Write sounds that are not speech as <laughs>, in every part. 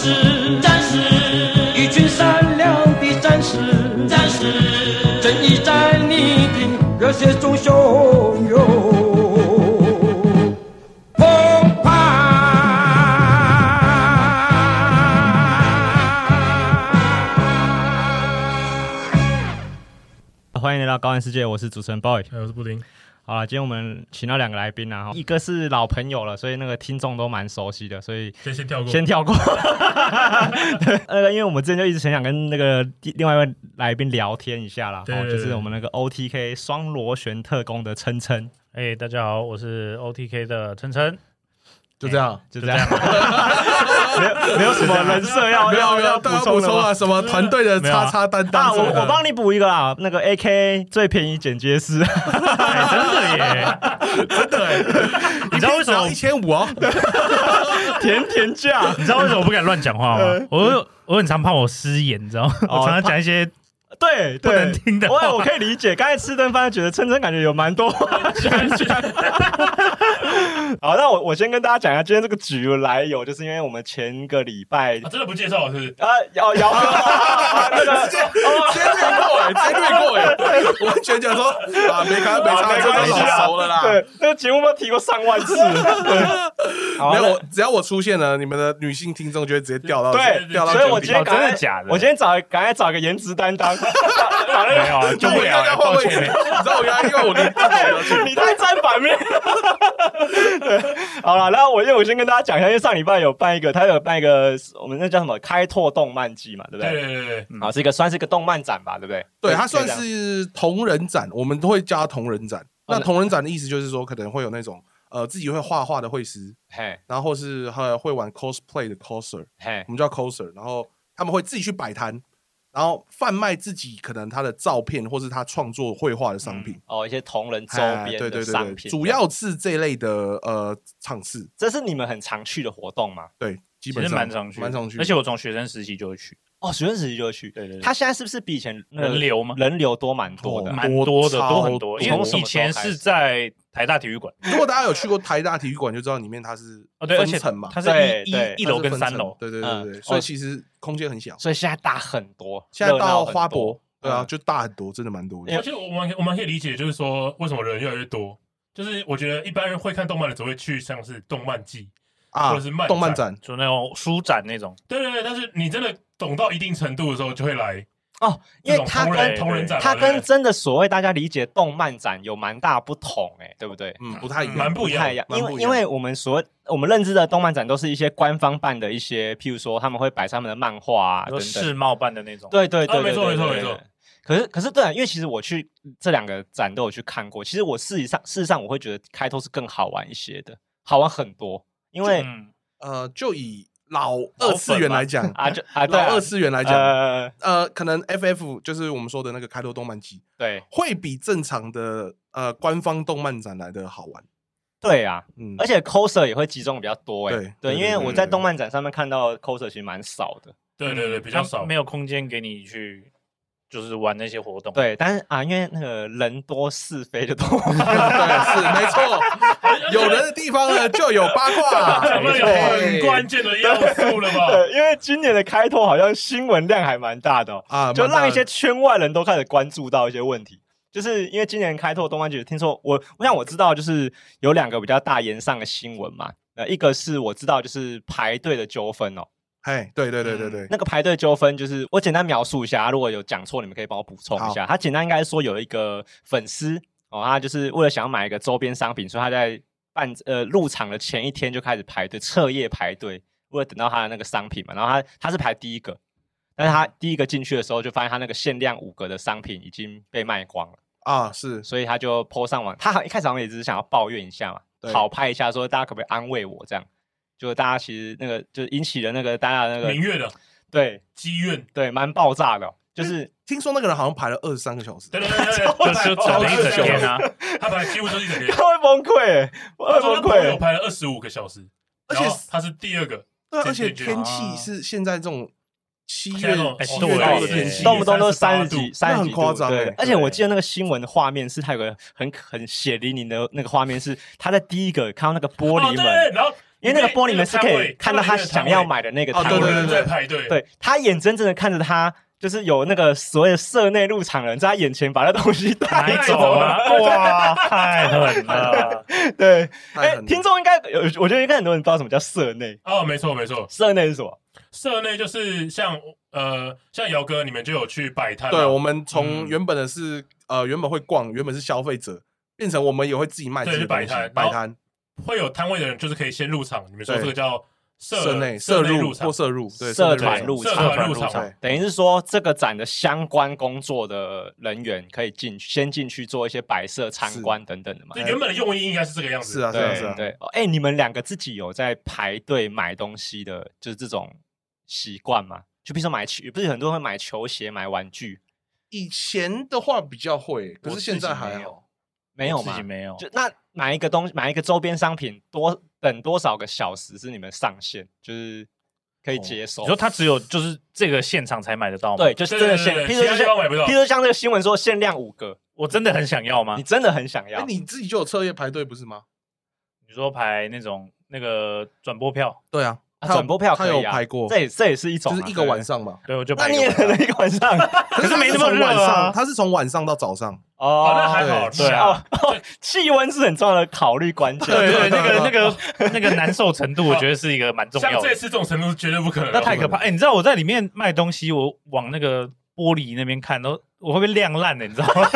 士，战士，一群善良的战士，战士，正义在你的热血中汹涌。欢迎来到高玩世界，我是主持人 boy，我是布丁。好了，今天我们请到两个来宾啊，一个是老朋友了，所以那个听众都蛮熟悉的，所以先先跳过，先跳过。<laughs> 对，那个因为我们之前就一直很想跟那个另外一位来宾聊天一下啦，对，就是我们那个 OTK 双螺旋特工的琛琛。哎，大家好，我是 OTK 的琛琛。就这样，就这样，<laughs> 没有没有什么人设要要要补充啊？什么团队的叉叉担当？我我帮你补一个啊，那个 AK 最便宜剪接师，真的耶，真的，你知道为什么一千五哦？甜甜价，你知道为什么我不敢乱讲话吗？我我很常怕我失言，你知道吗？我常常讲一些。对，不能听的。我我可以理解，刚才吃顿饭觉得琛琛感觉有蛮多话想讲。<laughs> 好，那我我先跟大家讲一下今天这个局的来由，就是因为我们前个礼拜真的不介绍是不是？啊，姚姚哥，那个直接直接略过哎，直接略过哎，<laughs> 完全讲说啊，没看没看，这个老熟了啦。对，那个节目都提过上万次。没有，只要我出现了，你们的女性听众就会直接掉到对，掉到。所以我今天真的假的？我今天找赶快找个颜值担当。没有啊，<laughs> 就不了。抱歉，你知道我原来因为我你你太站反面。<laughs> 对好了，然后我因为我先跟大家讲一下，因为上礼拜有办一个，他有办一个，我们那叫什么开拓动漫季嘛，对不对？对对对。啊，是一个算是一个动漫展吧，对不对？对，它算是同人展，我们都会加同人展。那同人展的意思就是说，可能会有那种呃自己会画画的绘师，嘿，然后或是还会玩 cosplay 的 coser，嘿，我们叫 coser，然后他们会自己去摆摊。然后贩卖自己可能他的照片，或是他创作绘画的商品、嗯、哦，一些同人周边的商品，对对对对，主要是这类的呃场次。这是你们很常去的活动吗？对，基本上蛮常去，蛮常去。而且我从学生时期就会去。哦，学生时期就会去。对对对。他现在是不是比以前人流吗？人流多蛮多的，蛮多的，多很多。因为以前是在台大体育馆。如果大家有去过台大体育馆，就知道里面它是哦分层嘛，它是一一一楼跟三楼。对对对对。所以其实空间很小。所以现在大很多。现在到花博，对啊，就大很多，真的蛮多的。而且我们我们可以理解，就是说为什么人越来越多，就是我觉得一般人会看动漫的只会去像是动漫季啊，或者是漫动漫展，就那种书展那种。对对对，但是你真的。懂到一定程度的时候，就会来哦，因为它跟同人展，它跟真的所谓大家理解动漫展有蛮大不同，哎，对不对？嗯，不太一样，蛮不一样。因为因为我们所我们认知的动漫展都是一些官方办的一些，譬如说他们会摆上面的漫画啊，等等，世贸办的那种。对对对，没错没错没错。可是可是对啊，因为其实我去这两个展都有去看过，其实我事实上事实上我会觉得开拓是更好玩一些的，好玩很多。因为呃，就以。老二次元来讲。啊，就 <laughs> 啊，老二次元来讲，呃，可能 FF 就是我们说的那个开拓动漫季，对，会比正常的呃官方动漫展来的好玩。对啊，嗯，而且 coser 也会集中比较多，哎，对，因为我在动漫展上面看到 coser 其实蛮少的，对对对，比较少，没有空间给你去。就是玩那些活动，对，但是啊，因为那个人多是非就多，<laughs> 对，是没错，有人的地方呢就有八卦，<laughs> 很关键的要素了吧？<laughs> 对，因为今年的开拓好像新闻量还蛮大的啊，就让一些圈外人都开始关注到一些问题，就是因为今年开拓动漫节，听说我我想我知道，就是有两个比较大炎上的新闻嘛，呃，一个是我知道就是排队的纠纷哦。哎，对对对对对，那个排队纠纷就是我简单描述一下，如果有讲错，你们可以帮我补充一下。他简单应该说有一个粉丝哦，他就是为了想要买一个周边商品，所以他在办呃入场的前一天就开始排队，彻夜排队，为了等到他的那个商品嘛。然后他他是排第一个，但是他第一个进去的时候就发现他那个限量五个的商品已经被卖光了啊，是，所以他就 po 上网。他一开始好像也只是想要抱怨一下嘛，讨拍一下，说大家可不可以安慰我这样。就大家其实那个就引起了那个大家的那个民怨的，对积怨，对蛮爆炸的。就是听说那个人好像排了二十三个小时，对对对对，就超一整天啊，他排几乎就是一整天，他会崩溃，会崩溃。我排了二十五个小时，而且他是第二个，而且天气是现在这种七月七月的天气，动不动都三十几、三十几夸张。对，而且我记得那个新闻的画面是，他有个很很血淋淋的那个画面是，他在第一个看到那个玻璃门，然后。因为那个玻璃门是可以看到他想要买的那个摊位，对对对，在排队，对。他眼睁睁的看着他。就是有那个所谓的社内入场人在他眼前把那东西带走了，<laughs> 哇，太狠了！对，哎，听众应该有，我觉得应该很多人不知道什么叫社内。哦，没错没错，社内是什么？社内就是像呃，像姚哥你们就有去摆摊，对，我们从原本的是呃，原本会逛，原本是消费者，变成我们也会自己卖，对，摆摊，摆摊会有摊位的人就是可以先入场，你们说这个叫。社内社入或社入，对，社团入场，社团入场，等于是说这个展的相关工作的人员可以进先进去做一些摆设参观等等的嘛。原本的用意应该是这个样子。是啊，是啊，是啊。对，哎，你们两个自己有在排队买东西的，就是这种习惯吗？就比如说买球，不是很多人会买球鞋、买玩具。以前的话比较会，可是现在还好，没有吗？自己没有。就那买一个东西，买一个周边商品多。等多少个小时是你们上限？就是可以接受。你说他只有就是这个现场才买得到吗？对，就是真的限。譬如说，譬如像这个新闻说限量五个，我真的很想要吗？你真的很想要？你自己就有彻夜排队不是吗？你说排那种那个转播票？对啊。转播票他有排过，这也这也是一种，就是一个晚上嘛。对，我就那你也可能一个晚上，<laughs> 可是没那么热啊。他是从晚上到早上哦，那还好。对啊，气温 <laughs> 是很重要的考虑关键。对对，那个 <laughs> 那个那个难受程度，我觉得是一个蛮重要的。像这次这种程度绝对不可能，那太可怕。哎，你知道我在里面卖东西，我往那个玻璃那边看，都我会被亮烂的，你知道吗？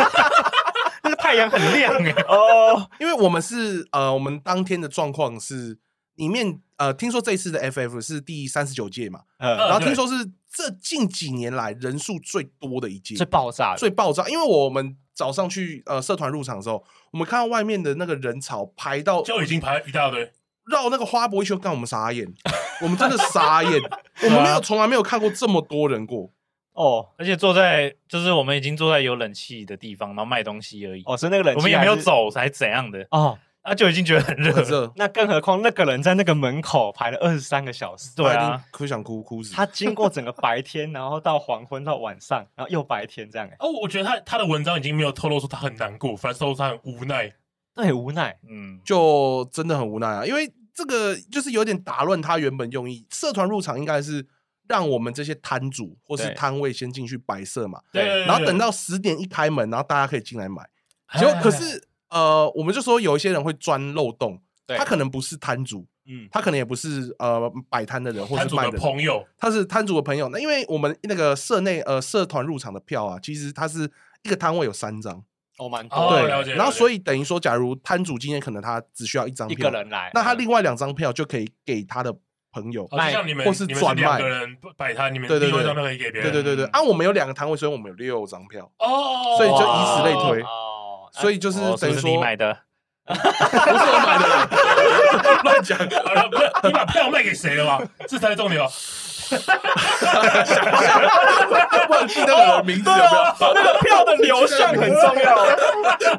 <laughs> 那个太阳很亮哎。哦，因为我们是呃，我们当天的状况是。里面呃，听说这次的 FF 是第三十九届嘛，嗯，然后听说是这近几年来人数最多的一届，最爆炸，最爆炸。因为我们早上去呃社团入场的时候，我们看到外面的那个人潮排到就已经排一大堆，绕那个花博一圈，干我们傻眼，<laughs> 我们真的傻眼，<laughs> 我们没有从来没有看过这么多人过。哦，而且坐在就是我们已经坐在有冷气的地方，然后卖东西而已。哦，所以那个冷气我们也没有走，还是怎样的。哦。那就已经觉得很热，那更何况那个人在那个门口排了二十三个小时，对啊，哭想哭哭死。他经过整个白天，然后到黄昏到晚上，然后又白天这样。哦，我觉得他他的文章已经没有透露出他很难过，反正说他很无奈，对，无奈，嗯，就真的很无奈啊，因为这个就是有点打乱他原本用意。社团入场应该是让我们这些摊主或是摊位先进去摆设嘛，对，然后等到十点一开门，然后大家可以进来买。结果可是。呃，我们就说有一些人会钻漏洞，他可能不是摊主，嗯，他可能也不是呃摆摊的人，或者是卖的朋友，他是摊主的朋友。那因为我们那个社内呃社团入场的票啊，其实他是一个摊位有三张，哦，蛮多，对，然后所以等于说，假如摊主今天可能他只需要一张票，一个人来，那他另外两张票就可以给他的朋友卖，或是转卖。人摆摊，你们对对对张票可以给别人。对对对对，啊，我们有两个摊位，所以我们有六张票，哦，所以就以此类推，所以就是等于说你买的。<laughs> 不是我买的，<laughs> 乱讲。好了，不是你把票卖给谁了吗？这才是重点哦。忘记那个人名字有没有？<laughs> 那个票的流向很重要。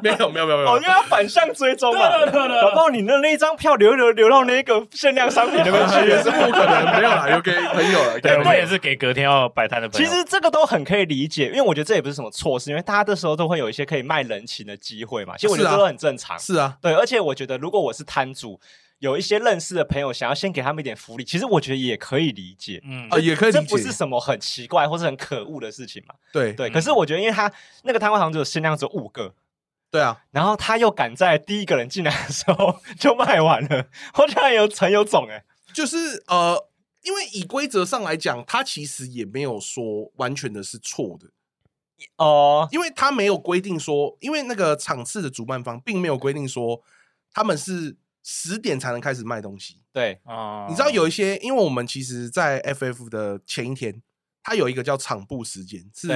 没有没有没有没有，哦，因为要反向追踪嘛。<laughs> 搞不好你的那一张票流流流到那个限量商品那边去，也是不可能。没有啦，有给朋友了。对，我们也是给隔天要摆摊的朋友。其实这个都很可以理解，因为我觉得这也不是什么错事，因为大家这时候都会有一些可以卖人情的机会嘛。其实我觉得这都很正常。是啊，对，而且我觉得如果我是摊主。有一些认识的朋友想要先给他们一点福利，其实我觉得也可以理解，嗯。啊，也可以理解，这不是什么很奇怪或是很可恶的事情嘛。对对，可是我觉得，因为他那个摊位好像只有限量只有五个，对啊，然后他又赶在第一个人进来的时候就卖完了，我觉得有成有种哎，就是呃，因为以规则上来讲，他其实也没有说完全的是错的。哦，呃、因为他没有规定说，因为那个场次的主办方并没有规定说他们是。十点才能开始卖东西，对啊，你知道有一些，因为我们其实，在 FF 的前一天，它有一个叫场部时间，是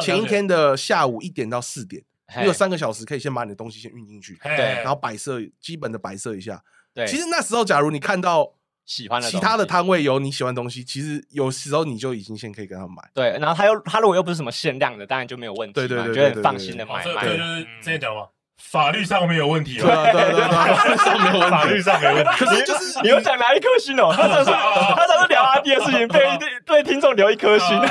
前一天的下午一点到四点，你有三个小时可以先把你的东西先运进去，对，然后摆设基本的摆设一下，对。其实那时候，假如你看到喜欢的其他的摊位有你喜欢的东西，其实有时候你就已经先可以跟他买，对。然后他又他如果又不是什么限量的，当然就没有问题，对对对，觉得很放心的买买，对，就是之前讲嘛。法律上没有问题，对对对，法律上没有问题，法律上没问题。可是就是你又想拿一颗星哦？他常说他常说聊阿弟的事情，被对听众留一颗星。<laughs>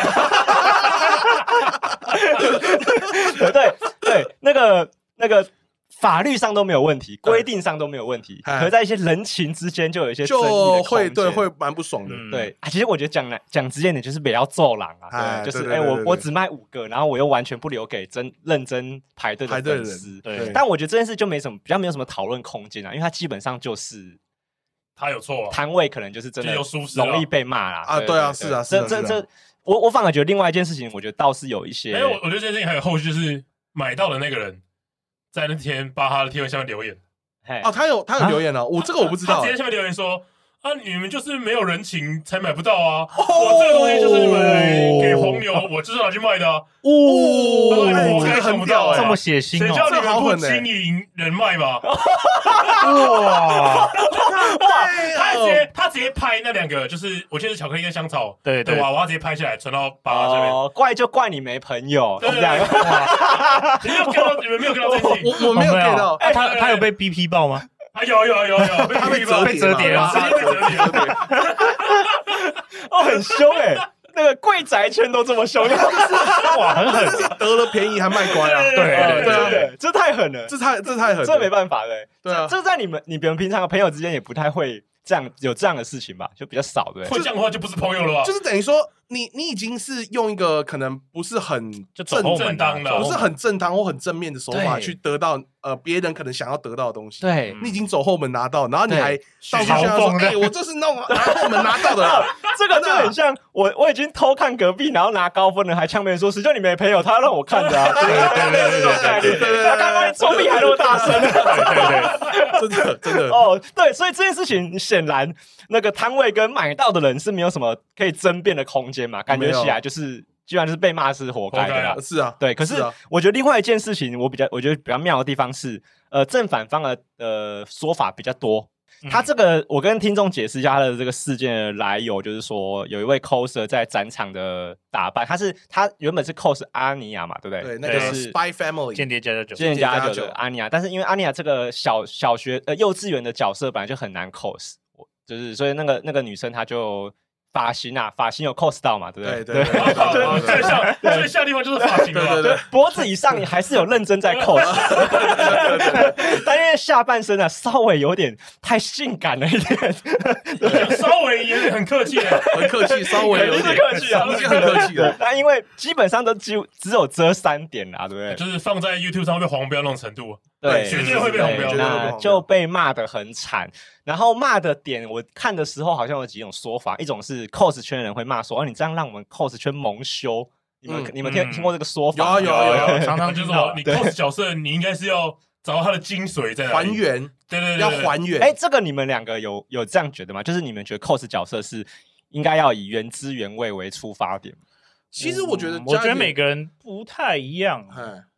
对对，那个那个法律上都没有问题，规定上都没有问题，可在一些人情之间就有一些争议就会对会蛮不爽的。对。啊，其实我觉得讲来讲直接点，就是不要揍狼啊，对，就是哎，我我只卖五个，然后我又完全不留给真认真排队的粉丝。对，但我觉得这件事就没什么比较没有什么讨论空间啊，因为它基本上就是他有错，摊位可能就是真的容易被骂啦。啊，对啊，是啊，这这这，我我反而觉得另外一件事情，我觉得倒是有一些，没有，我觉得这件事情还有后续，就是买到的那个人。在那天巴哈的贴文下面留言，哦，他有他有留言了，我这个我不知道。他直接下面留言说：“啊，你们就是没有人情才买不到啊！我这个东西就是你们给黄牛，<laughs> 我就是拿去卖的。”哦，我这个很屌，这么血腥哦！谁叫你们不经营人脉吗？<laughs> 哇！他直接他直接拍那两个，就是我记得是巧克力跟香草，对对吧？我要直接拍下来传到巴哈下面。怪就怪你没朋友，这样。<laughs> 你没有看到，你们没有看到这些？我我没有看到。他他有被 BP 爆吗？啊，有有有有，他被折被折叠了，直接被折叠。<laughs> 哦，很凶哎，那个贵宅圈都这么凶，<laughs> 哇，很狠，得了便宜还卖乖啊！对对对，这太狠了，这太这太狠，这没办法的。对啊，这在你们你们平常的朋友之间也不太会。这样有这样的事情吧，就比较少，对。会这样的话就不是朋友了吧？就是等于说，你你已经是用一个可能不是很正正当的，不是很正当或很正面的手法去得到呃别人可能想要得到的东西。对，你已经走后门拿到，然后你还到处炫耀说：“哎，我这是弄拿后门拿到的。<laughs> ”这个就很像我我已经偷看隔壁，然后拿高分了，还呛别人说：“谁叫你没朋友？他让我看的。<laughs> ”对对对对对对，他刚刚作弊还那么大声，对对对，真的真的哦，对，所以这件事情显然。那个摊位跟买到的人是没有什么可以争辩的空间嘛？感觉起来就是基本上就是被骂是活该的啦。是啊，对。可是我觉得另外一件事情，我比较我觉得比较妙的地方是，呃，正反方的呃说法比较多。他这个我跟听众解释一下他的这个事件的来由，就是说有一位 coser 在展场的打扮，他是他原本是 cos 阿尼亚嘛，对不对？对，那个是 Spy Family 间谍家家酒，间谍家家酒的阿尼亚。但是因为阿尼亚这个小小学呃幼稚园的角色本来就很难 cos。就是，所以那个那个女生她就发型啊，发型有 cos 到嘛，对不对？对对 <laughs> 对，最像最像地方就是发型了，对对，脖子以上你还是有认真在 cos，<laughs> 但因为下半身啊稍微有点太性感了一点，<laughs> 稍微有点很客气，很客气，稍微有点。客气啊，已经很客气了。那因为基本上都只有只有遮三点啦，对不对？就是放在 YouTube 上会被黄标那种程度。对，绝对会被红标，那就被骂得很惨。然后骂的点，我看的时候好像有几种说法，一种是 cos 圈的人会骂说：“哦，你这样让我们 cos 圈蒙羞。”你们你们听听过这个说法？有有有，<laughs> 常常就是说，你 cos 角色，你应该是要找到它的精髓在还原。对对对，要还原。哎，这个你们两个有有这样觉得吗？就是你们觉得 cos 角色是应该要以原汁原味为出发点？其实我觉得，我觉得每个人不太一样。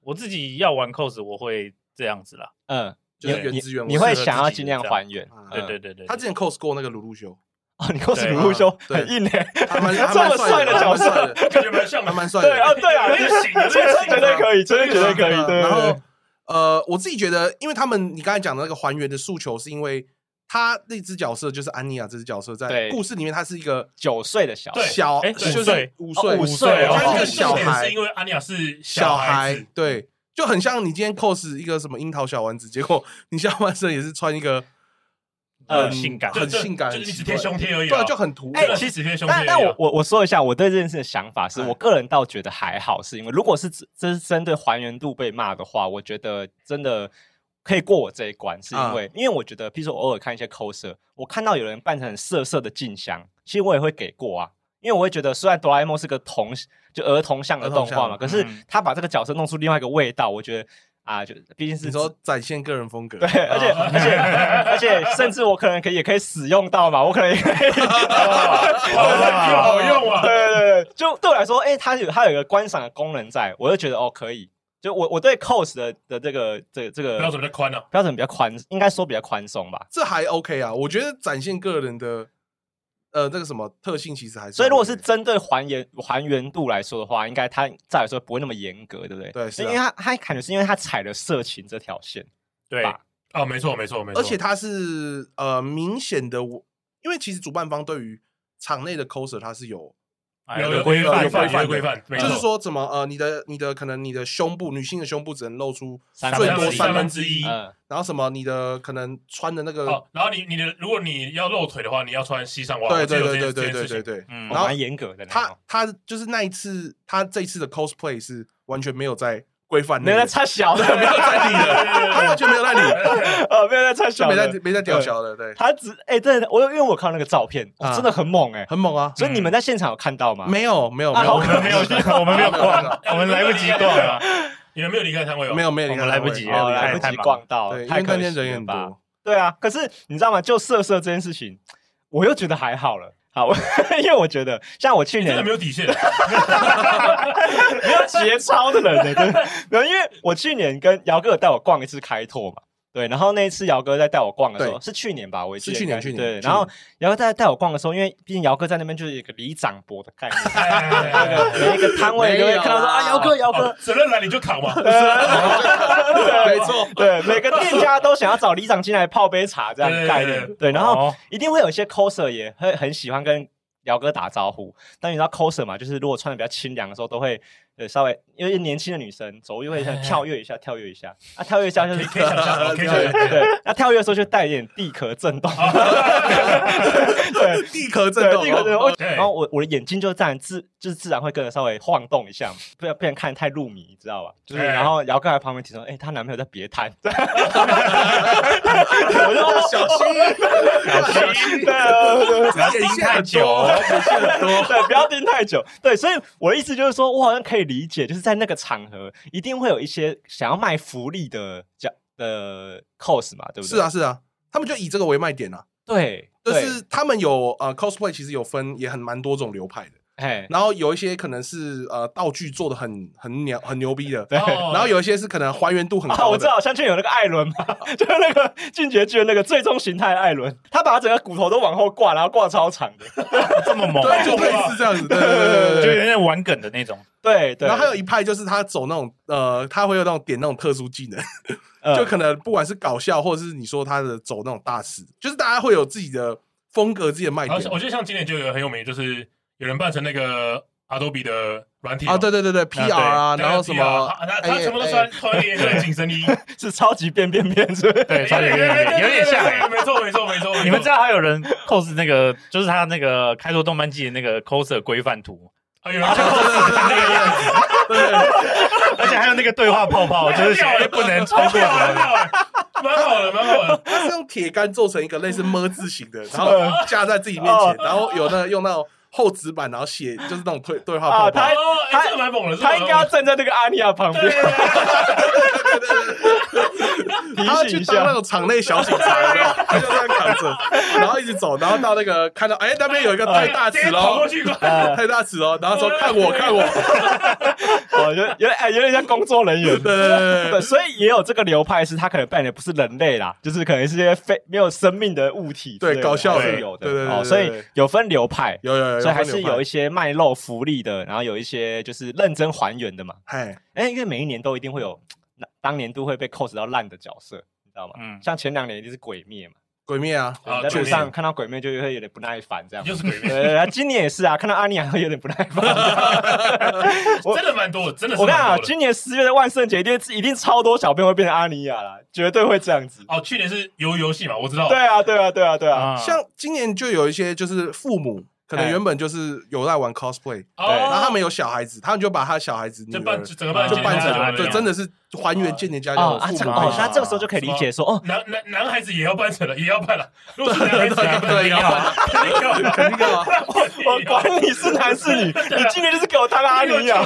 我自己要玩 cos，我会。这样子啦，嗯，就是原汁原味，你会想要尽量还原，对对对对。他之前 cos 过那个鲁路修，哦，你 cos 鲁路修很硬诶，还蛮这么帅的角色，感觉蛮像，还蛮帅的。对啊，对啊，这个型，这个绝对可以，真的绝对可以。对，然后呃，我自己觉得，因为他们你刚才讲的那个还原的诉求，是因为他那只角色就是安妮亚这只角色，在故事里面他是一个九岁的小小，哎，五岁，五岁，五岁，他是个小孩，是因为安妮亚是小孩，对。就很像你今天 cos 一个什么樱桃小丸子，结果你下半身也是穿一个很性感、很性感，就是只贴胸贴而已，对，就很土。哎，其实贴胸贴。但但我我我说一下我对这件事的想法是，我个人倒觉得还好，是因为如果是这是针对还原度被骂的话，我觉得真的可以过我这一关，是因为因为我觉得，譬如说我偶尔看一些 coser，我看到有人扮成很色色的静香，其实我也会给过啊。因为我会觉得，虽然哆啦 A 梦是个童就儿童向的动画嘛，可是他把这个角色弄出另外一个味道，我觉得啊，就毕竟是说展现个人风格。对，而且而且而且，<laughs> 甚至我可能可以也可以使用到嘛，我可能也可以，<laughs> 好用啊！<laughs> 对对对，就对我来说，哎，它有它有一个观赏的功能在，我就觉得哦可以。就我我对 cos 的的这个这这个标准比较宽呢，标准比较宽，应该说比较宽松吧。这还 OK 啊，我觉得展现个人的。呃，那个什么特性其实还是，所以如果是针对还原还原度来说的话，应该它再来说不会那么严格，对不对？对，是因为它它感觉是因为它踩了色情这条线，对吧？哦，没错没错没错，而且它是呃明显的，因为其实主办方对于场内的 coser 它是有有有规范，有规范，规范，就是说怎么呃，你的你的可能你的胸部，女性的胸部只能露出最多三分之一，然后什么你的可能穿的那个，然后你你的如果你要露腿的话，你要穿西上袜，对对对对对对对对，嗯，蛮严格的。他他就是那一次，他这一次的 cosplay 是完全没有在。规范，没在插小的，<laughs> 没有在理的，<laughs> 他完全没有在理，呃，<laughs> 没有在插小，没在没在屌小的，对。他只哎，对，我因为我看到那个照片，真的很猛哎，很猛啊！所以你们在现场有看到吗？没有，没有，没有，我们没有，我们没有逛，我们来不及逛啊！你们没有离开摊位，没有，没有离开，来不及，来不及逛到，太可怜人很多。对啊，可是你知道吗？就色色这件事情，我又觉得还好了。好，<laughs> 因为我觉得像我去年真的没有底线，<laughs> 没有节操的人对，没有，因为我去年跟姚哥带我逛一次开拓嘛。对，然后那一次姚哥在带我逛的时候，是去年吧？我是去年，去年。对，然后姚哥在带我逛的时候，因为毕竟姚哥在那边就是一个里长伯的概念，每一个摊位都会看到说啊，姚哥，姚哥，责任来你就扛嘛。没错，对，每个店家都想要找里长进来泡杯茶这样的概念。对，然后一定会有一些 coser 也会很喜欢跟姚哥打招呼，但你知道 coser 嘛，就是如果穿的比较清凉的时候，都会。对，稍微因为年轻的女生走路会像跳跃一下，跳跃一下。啊，跳跃一下就是可以想象，可以想象，对，那跳跃的时候就带一点地壳震动，对，地壳震动，地壳震动，然后我我的眼睛就自然自就是自然会跟着稍微晃动一下，不要不然看得太入迷，你知道吧？就是然后姚哥在旁边提说，哎，她男朋友在别摊，<laughs> 我就说小心，小心，对，不要盯太久，对，不要盯太久，对，所以我的意思就是说我好像可以。理解，就是在那个场合，一定会有一些想要卖福利的叫的 cos 嘛，对不对？是啊，是啊，他们就以这个为卖点啊。对，就是他们有呃 cosplay，其实有分也很蛮多种流派的。哎，然后有一些可能是呃道具做的很很牛很牛逼的，对。然后有一些是可能还原度很高。我知道，像就有那个艾伦嘛，<laughs> 就是那个进击剧的那个最终形态艾伦，他把整个骨头都往后挂，然后挂超长的，<laughs> 这么猛，对，就类似这样子，对对对，就有点玩梗的那种。对对。然后还有一派就是他走那种呃，他会有那种点那种特殊技能，<laughs> 就可能不管是搞笑，或者是你说他的走那种大师，就是大家会有自己的风格、自己的卖点。我觉得像今年就有很有名，就是。有人扮成那个阿多比的软体啊，对对对对，PR 啊，然后什么，他他全部都穿穿一件紧身衣，<laughs> 是超级变变变，是？对，超级变变变，有点像，没错没错没错。你们知道还有人 cos 那个，就是他那个开拓动漫季的那个 coser 规范图，哎呦，就 cos 那个样子，对，而且还有那个对话泡泡，就是写不能超过什么，蛮好的蛮好的。它是用铁杆做成一个类似么字形的，然后架在自己面前，然后有那用那种。厚纸板，然后写就是那种对 <laughs> 对话泡泡。他他蛮猛的，他应该要站在那个阿尼亚旁边。他去当那种场内小警察，他就这样扛着，然后一直走，然后到那个看到哎那边有一个太大尺喽，太大尺喽，然后说看我看我，哦，有有哎有点像工作人员，对对对，所以也有这个流派是他可能扮的不是人类啦，就是可能是些非没有生命的物体，对，搞笑是有的，对对，所以有分流派，有有有。所以还是有一些卖肉福利的，然后有一些就是认真还原的嘛。哎，因为每一年都一定会有当年度会被 cos 到烂的角色，你知道吗？嗯，像前两年一定是鬼灭嘛，鬼灭啊，在路上看到鬼灭就会有点不耐烦，这样。就是鬼灭。对，今年也是啊，看到阿尼亚会有点不耐烦。<laughs> 真的蛮多，真的。我看啊，今年十月的万圣节一定一定超多小朋友会变成阿尼亚啦，绝对会这样子。哦，去年是游游戏嘛，我知道。对啊，对啊，对啊，对啊。像今年就有一些就是父母。可能原本就是有在玩 cosplay，对，然后他们有小孩子，他们就把他的小孩子就扮整个扮就扮成，对，真的是还原间谍家家的父母。哦，那这个时候就可以理解说，哦，男男男孩子也要扮成了，也要扮了，<laughs> 如果是男孩子也要，肯定要，肯定要。我管你是男是女，你今天就是给我当阿尼亚。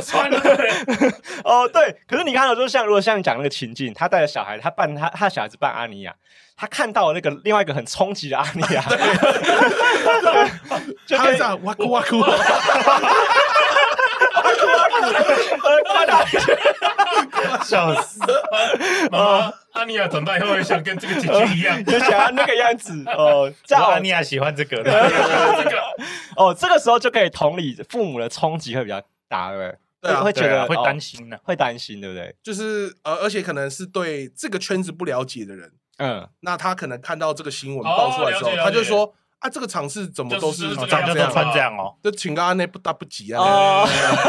哦，对，可是你看到就是像如果像你讲那个情境，他带着小孩，他扮他他小孩子扮阿尼亚。他看到了那个另外一个很冲击的阿尼亚，<laughs> 就这样哇哭哇哭，哇哭哇哭，<laughs> 笑死！妈妈，阿尼亚长大以后会想跟这个姐姐一样，<laughs> 就想要那个样子哦。这样阿尼亚喜欢这个的，这个哦，这个时候就可以同理父母的冲击会比较大，对不对？对，会觉得会担心的，会担心，对不对？就是呃，而且可能是对这个圈子不了解的人。嗯，那他可能看到这个新闻爆出来之后，他就说啊，这个场次怎么都是大家都穿这样哦？就请个阿内不大不急啊！哦，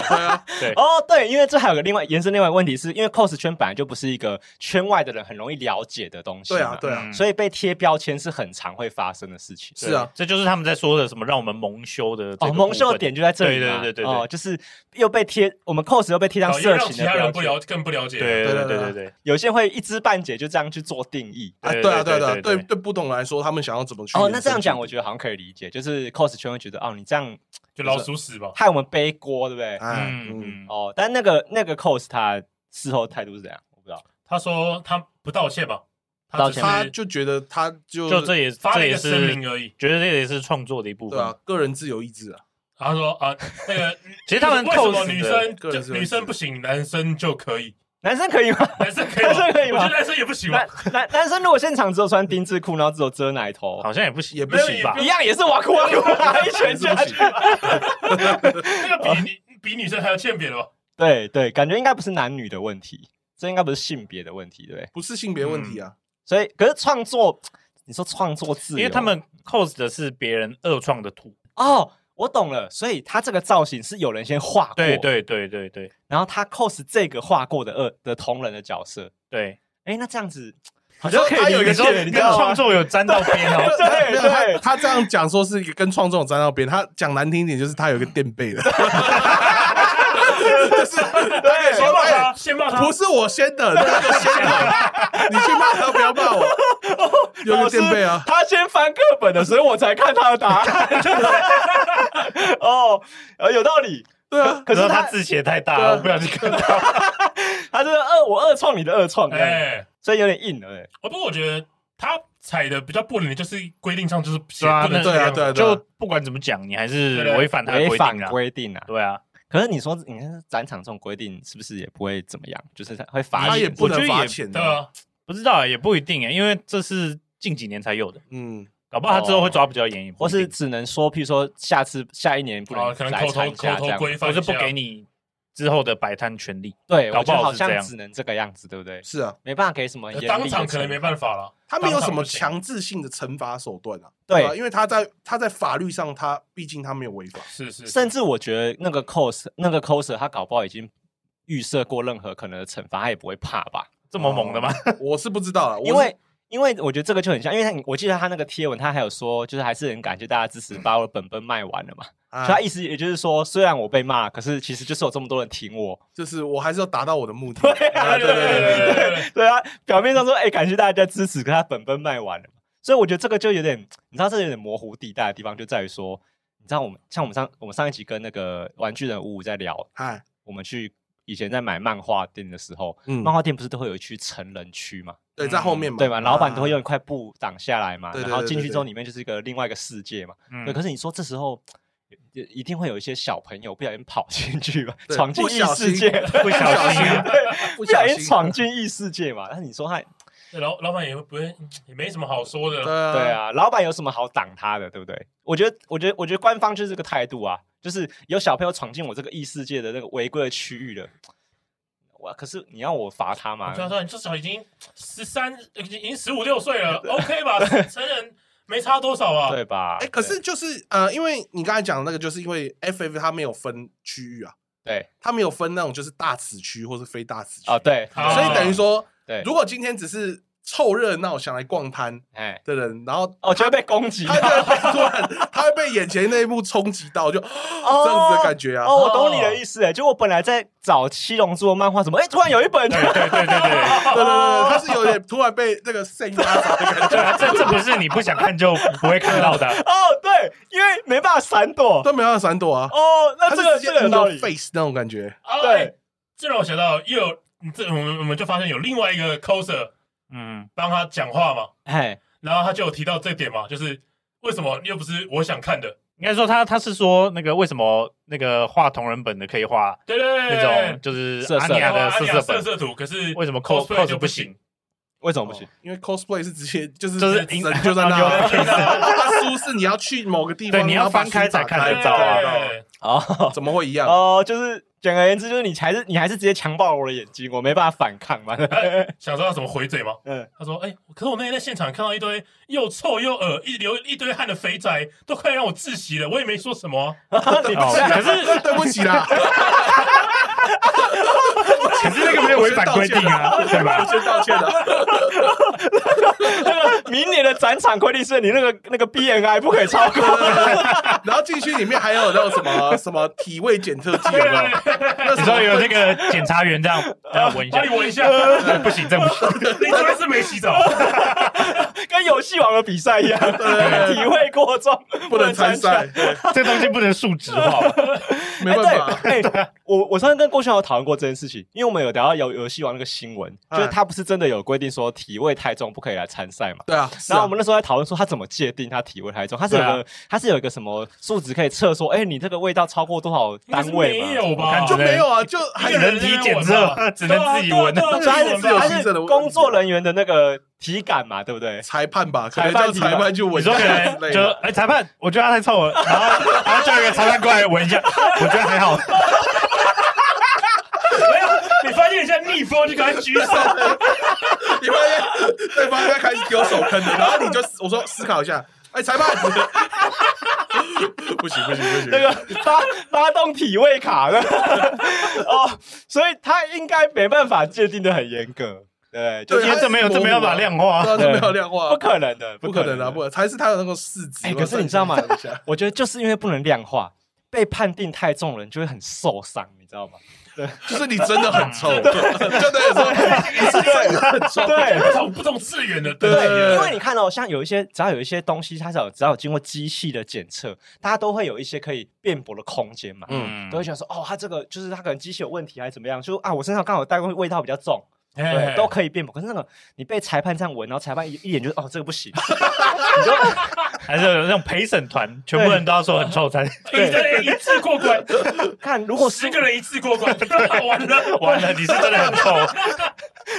对啊，<laughs> 对。哦，对，因为这还有个另外延伸另外一个问题，是因为 cos 圈本来就不是一个圈外的人很容易了解的东西，对啊，对啊，所以被贴标签是很常会发生的事情。是啊，这就是他们在说的什么让我们蒙羞的哦，蒙羞的点就在这里，对对对对哦，就是又被贴我们 cos 又被贴上色情的其他人不了更不了解，对对对对对，有些会一知半解就这样去做定义。啊，对啊对啊对对不懂来说，他们想要怎么去哦，那这样讲我觉得好像可以理解，就是。cos 圈会觉得哦，你这样就老鼠屎吧，害我们背锅，对不对？嗯嗯哦，但那个那个 cos 他事后态度是怎样？我不知道。他说他不道歉吧？道歉，他就觉得他就就这也发了一个声明而已，觉得这也是创作的一部分，对啊，个人自由意志啊。他说啊，那个 <laughs> 其实他们为什么女生女生不行，男生就可以？男生可以吗？男生可以，男生可以吗？我觉得男生也不行吧。男男生如果现场只有穿丁字裤，然后只有遮奶头，好像也不行，也不行吧？一样也是哇酷哇酷，一拳下去。那个比你比女生还要欠扁了吧？对对，感觉应该不是男女的问题，这应该不是性别的问题，对不对？不是性别问题啊。所以，可是创作，你说创作自由，因为他们 cos 的是别人二创的图哦。我懂了，所以他这个造型是有人先画过，对对对对对，然后他 cos 这个画过的二的同人的角色，对，哎，那这样子好像可以有一个跟创作有沾到边哦，对对，他这样讲说是跟创作有沾到边，他讲难听一点就是他有一个垫背的。<laughs> 就是对，先骂他，先骂他，不是我先的，那个先的，你去骂他，不要骂我。<laughs> 有个垫背啊，他先翻课本的，所以我才看他的答案。<laughs> 哦，有道理，对啊。可是他字写太大了，我不想去看到。<laughs> 他是二，我二创你的二创，哎，所以有点硬了。哎，不过我觉得他踩的比较不能，就是规定上就是是啊，对啊，对啊，就不管怎么讲，你还是违反他规定啊规定啊，对啊。可是你说，你看展场这种规定是不是也不会怎么样？就是他会罚钱，他也不能罚钱的，啊、不知道也不一定诶，因为这是近几年才有的。嗯，搞不好他之后会抓比较严，或是只能说，譬如说下次下一年不能来参加这样，或是不给你。之后的摆摊权利，对，搞不好像只能这个样子，对不对？是啊，没办法给什么，当场可能没办法了。他没有什么强制性的惩罚手段啊，对，因为他在他在法律上，他毕竟他没有违法。是是，甚至我觉得那个 cos 那个 coser 他搞不好已经预设过任何可能的惩罚，他也不会怕吧？这么猛的吗？我是不知道了，因为因为我觉得这个就很像，因为他我记得他那个贴文，他还有说，就是还是很感谢大家支持，把我的本本卖完了嘛。<laughs> 所以他意思也就是说，虽然我被骂，可是其实就是有这么多人挺我，就是我还是要达到我的目的。对对对对对 <laughs> 对啊！表面上说，哎，感谢大家支持，可他本本卖完了。所以我觉得这个就有点，你知道，这有点模糊地带的地方就在于说，你知道，我们像我们上我们上一集跟那个玩具人五五在聊，啊，我们去以前在买漫画店的时候，漫画店不是都会有一区成人区嘛？对，在后面嘛，对吧？老板都会用一块布挡下来嘛，然后进去之后里面就是一个另外一个世界嘛。对，可是你说这时候。一定会有一些小朋友不小心跑进去吧，闯进异世界，不小心，不小心闯进异世界嘛。但是你说他，老老板也不会，也没什么好说的。对啊，老板有什么好挡他的，对不对？我觉得，我觉得，我觉得官方就是这个态度啊，就是有小朋友闯进我这个异世界的那个违规的区域了。哇，可是你要我罚他吗？这样说，你至少已经十三，已经已经十五六岁了，OK 吧？成 <laughs> 人。没差多少啊，对吧？哎，可是就是呃，因为你刚才讲的那个，就是因为 FF 它没有分区域啊，对，它没有分那种就是大此区或是非大此区啊，对，所以等于说，对，如果今天只是。凑热闹想来逛摊哎的人，然后哦就会被攻击，他突然他会被眼前那一幕冲击到，就 <gasps> 这样子的感觉啊！哦，我懂你的意思哎，就我本来在找七龙珠的漫画，怎么哎突然有一本？对对对对对 <laughs> 对对，他是有点突然被那个声音压着的感觉。<laughs> 这这不是你不想看就不会看到的 <laughs> 哦，对，因为没办法闪躲，都没办法闪躲啊。哦，那这个这个道理，face 那种感觉。对，这让我想到又有这我们我们就发现有另外一个 coser。嗯，帮他讲话嘛，哎，然后他就有提到这点嘛，就是为什么又不是我想看的？应该说他他是说那个为什么那个画同人本的可以画，对对对，那种就是阿尼亚的色色色色图，可是为什么 cosplay 就不行？为什么不行？因为 cosplay 是直接就是就是人就在那，他书是你要去某个地方，对，你要翻开才看得到啊。哦，怎么会一样？哦，就是简而言之，就是你还是你还是直接强暴我的眼睛，我没办法反抗嘛。想说要怎么回嘴吗？嗯，他说：“哎、欸，可是我那天在现场看到一堆又臭又恶、一流一堆汗的肥宅，都快让我窒息了。我也没说什么、啊，对不起，可是对不起啦。”可是那个没有违反规定啊，对吧？我先道歉了。<laughs> 那个明年的展场规定是你那个那个 BNI 不可以超过。然后进去里面还有那种什么什么体位检测机，有没有？<laughs> 你说有那个检查员这样 <laughs> 要闻一下，你闻一下，不行，这不行。你昨天是没洗澡，<laughs> 跟游戏王的比赛一样，体会过重不能参赛，这东西不能数值化，没办法。哎，我我上次跟郭轩豪讨论过这件事情，因为我们有聊到有游戏王那个新闻，就是他不是真的有规定说体味太重不可以来参赛嘛？对啊。然后我们那时候在讨论说他怎么界定他体味太重，他是有个他是有一个什么数值可以测说，哎，你这个味道超过多少单位没有吧？就没有啊，就还人体检测，<laughs> 只能自己闻。他是工作人员的那个体感嘛，对不对？裁判吧，可能叫裁判就闻。你说哎，裁判，我觉得他太臭了，然后然后叫一个裁判过来闻一下，我觉得还好。没有，你一下逆风就赶快举手。你发现对方在开始丢手坑了，然后你就我说思考一下，哎，裁判，不行不行不行，那个发发动体位卡的哦，所以他应该没办法界定的很严格，对，就因为这没有这没有办法量化，这没有量化，不可能的，不可能的，不，才是他的那个市值。可是你知道吗？我觉得就是因为不能量化，被判定太重的人就会很受伤，你知道吗？对，<laughs> 就是你真的很臭，<laughs> 就等于说 <laughs> 你是真的很臭，对，不同不同次元的，对，因为你看哦，像有一些只要有一些东西，它只要只要有经过机器的检测，大家都会有一些可以辩驳的空间嘛，嗯，都会想说，哦，它这个就是它可能机器有问题还是怎么样，就啊，我身上刚好带过味道比较重。对，都可以辩驳。可是那个你被裁判这样闻，然后裁判一一眼就是哦，这个不行，你 <laughs> 就还是有那种陪审团，全部人都要说很臭才对，一次过关。<laughs> 看，如果十个人一次过关，<laughs> 完了完了，你是真的很臭。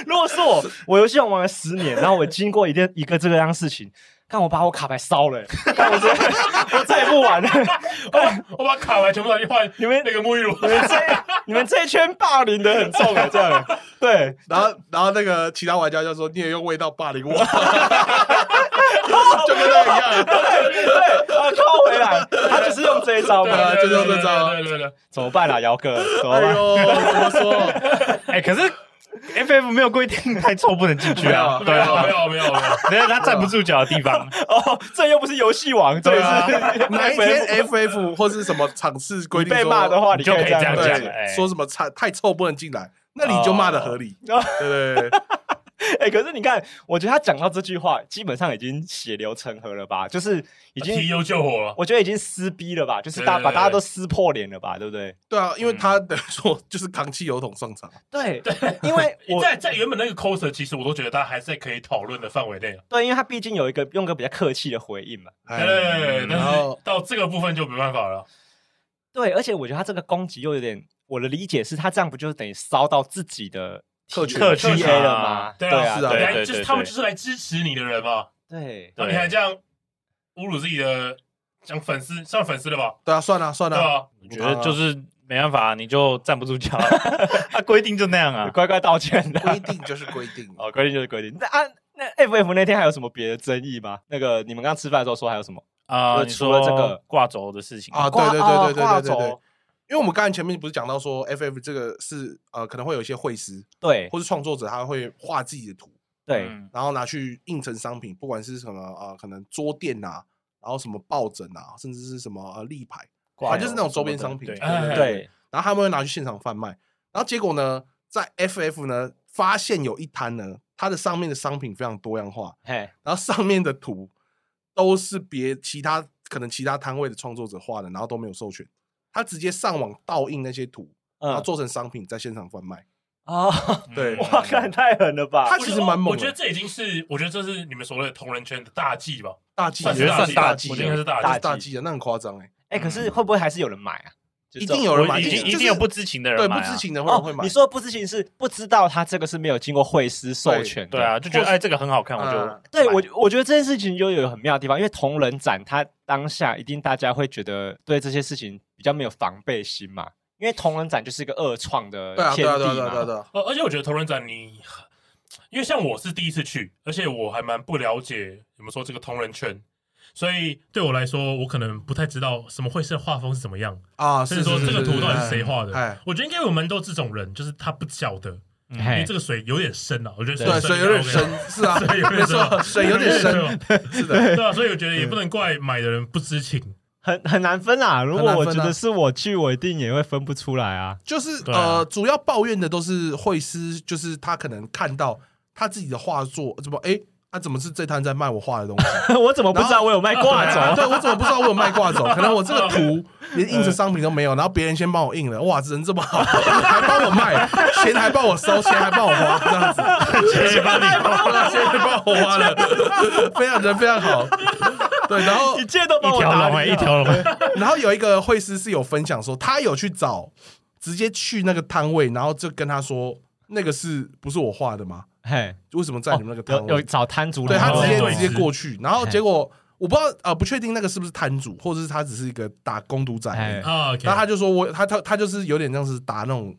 如果是我，我游戏王玩了十年，然后我经过一件一个这个样事情。看我把我卡牌烧了，看我再也不玩了。<laughs> 我把卡牌全部拿去换，你们那个沐浴露，你们这你们这一圈霸凌的很重啊，这样。对，然后然后那个其他玩家就说你也用味道霸凌我，<laughs> 就跟他一样。对对，啊，扣回来，他就是用这一招嘛，就是用这招。对对对，怎么办啊，姚哥？怎么办？怎么说？<laughs> 哎，可是。FF 没有规定太臭不能进去啊！对啊，没有没有没有，没有。他站不住脚的地方哦。这又不是游戏王，这是。哪一天 <laughs> FF 或是什么场次规定被骂的话，你就可以这样讲，说什么太太臭不能进来，那你就骂的合理，对对对。<laughs> 哎、欸，可是你看，我觉得他讲到这句话，基本上已经血流成河了吧？就是已经提油救火了。我觉得已经撕逼了吧？就是大把大家都撕破脸了吧？对不对？对啊，因为他等于 <laughs> 说就是扛汽油桶上场。对对，因为 <laughs> 我在在原本那个 coser，其实我都觉得他还是在可以讨论的范围内。对，因为他毕竟有一个用个比较客气的回应嘛。对，然后到这个部分就没办法了。对，而且我觉得他这个攻击又有点，我的理解是他这样不就是等于烧到自己的。特权特区 A 了吗？对啊，是啊，就是他们就是来支持你的人嘛。对，那你还这样侮辱自己的讲粉丝，算粉丝了吧？对啊，算了算了。我觉得就是没办法，你就站不住脚。<laughs> 他规定就那样啊，<laughs> 乖乖道歉。规定就是规定，<laughs> 哦，规定就是规定。那啊，那 FF 那天还有什么别的争议吗？那个你们刚刚吃饭的时候说还有什么啊？除了这个挂轴的事情啊？对对对对对对对。因为我们刚才前面不是讲到说，FF 这个是呃可能会有一些绘师对，或是创作者他会画自己的图对，然后拿去印成商品，不管是什么呃可能桌垫啊，然后什么抱枕啊，甚至是什么呃立牌，反正就是那种周边商品，对对。然后他们会拿去现场贩卖，然后结果呢，在 FF 呢发现有一摊呢，它的上面的商品非常多样化，嘿然后上面的图都是别其他可能其他摊位的创作者画的，然后都没有授权。他直接上网盗印那些图，然后做成商品，在现场贩卖啊！<laughs> 对，哇，看太狠了吧！他其实蛮猛。我觉得这已经是，我觉得这是你们所谓的同人圈的大忌吧？大忌，我觉得算大忌，我觉得是大大忌啊！那很夸张哎！哎，可是会不会还是有人买啊？一定有人买，一定一定有不知情的人对不知情的会会买。你说不知情是不知道他这个是没有经过绘师授权，对啊，就觉得哎这个很好看，我就对我我觉得这件事情就有很妙的地方，因为同人展它当下一定大家会觉得对这些事情比较没有防备心嘛，因为同人展就是一个二创的天地嘛，而而且我觉得同人展你。因为像我是第一次去，而且我还蛮不了解怎么说这个同人圈，所以对我来说，我可能不太知道什么绘师的画风是怎么样啊。所以说这个图到底是谁画的？我觉得应该有蛮多这种人，就是他不晓得，因为这个水有点深啊。我觉得对 <laughs> 水有点深，是啊，没错，水有点深，是的，对啊。所以我觉得也不能怪买的人不知情，很很难分啊。如果我觉得是我去，我一定也会分不出来啊。就是呃，主要抱怨的都是会师，就是他可能看到。他自己的画作怎么？哎，他怎么是这摊在卖我画的东西？<laughs> 我怎么不知道我有卖挂轴？对，我怎么不知道我有卖挂轴？可能我这个图 <laughs> 连印着商品都没有，然后别人先帮我印了。哇，人这么好，<laughs> 还帮我卖，钱还帮我收，钱还帮我花，这样子，钱帮你花了，钱还帮我花了，非常人非常好。对，然后一切都帮我打完一条龙。然后有一个会师是有分享说，他有去找，直接去那个摊位，然后就跟他说，那个是不是我画的吗？嘿，为什么在你们那个摊位？有找摊主？对他直接直接过去，然后结果我不知道呃，不确定那个是不是摊主，或者是他只是一个打工读仔。然后他就说我他他他就是有点像是打那种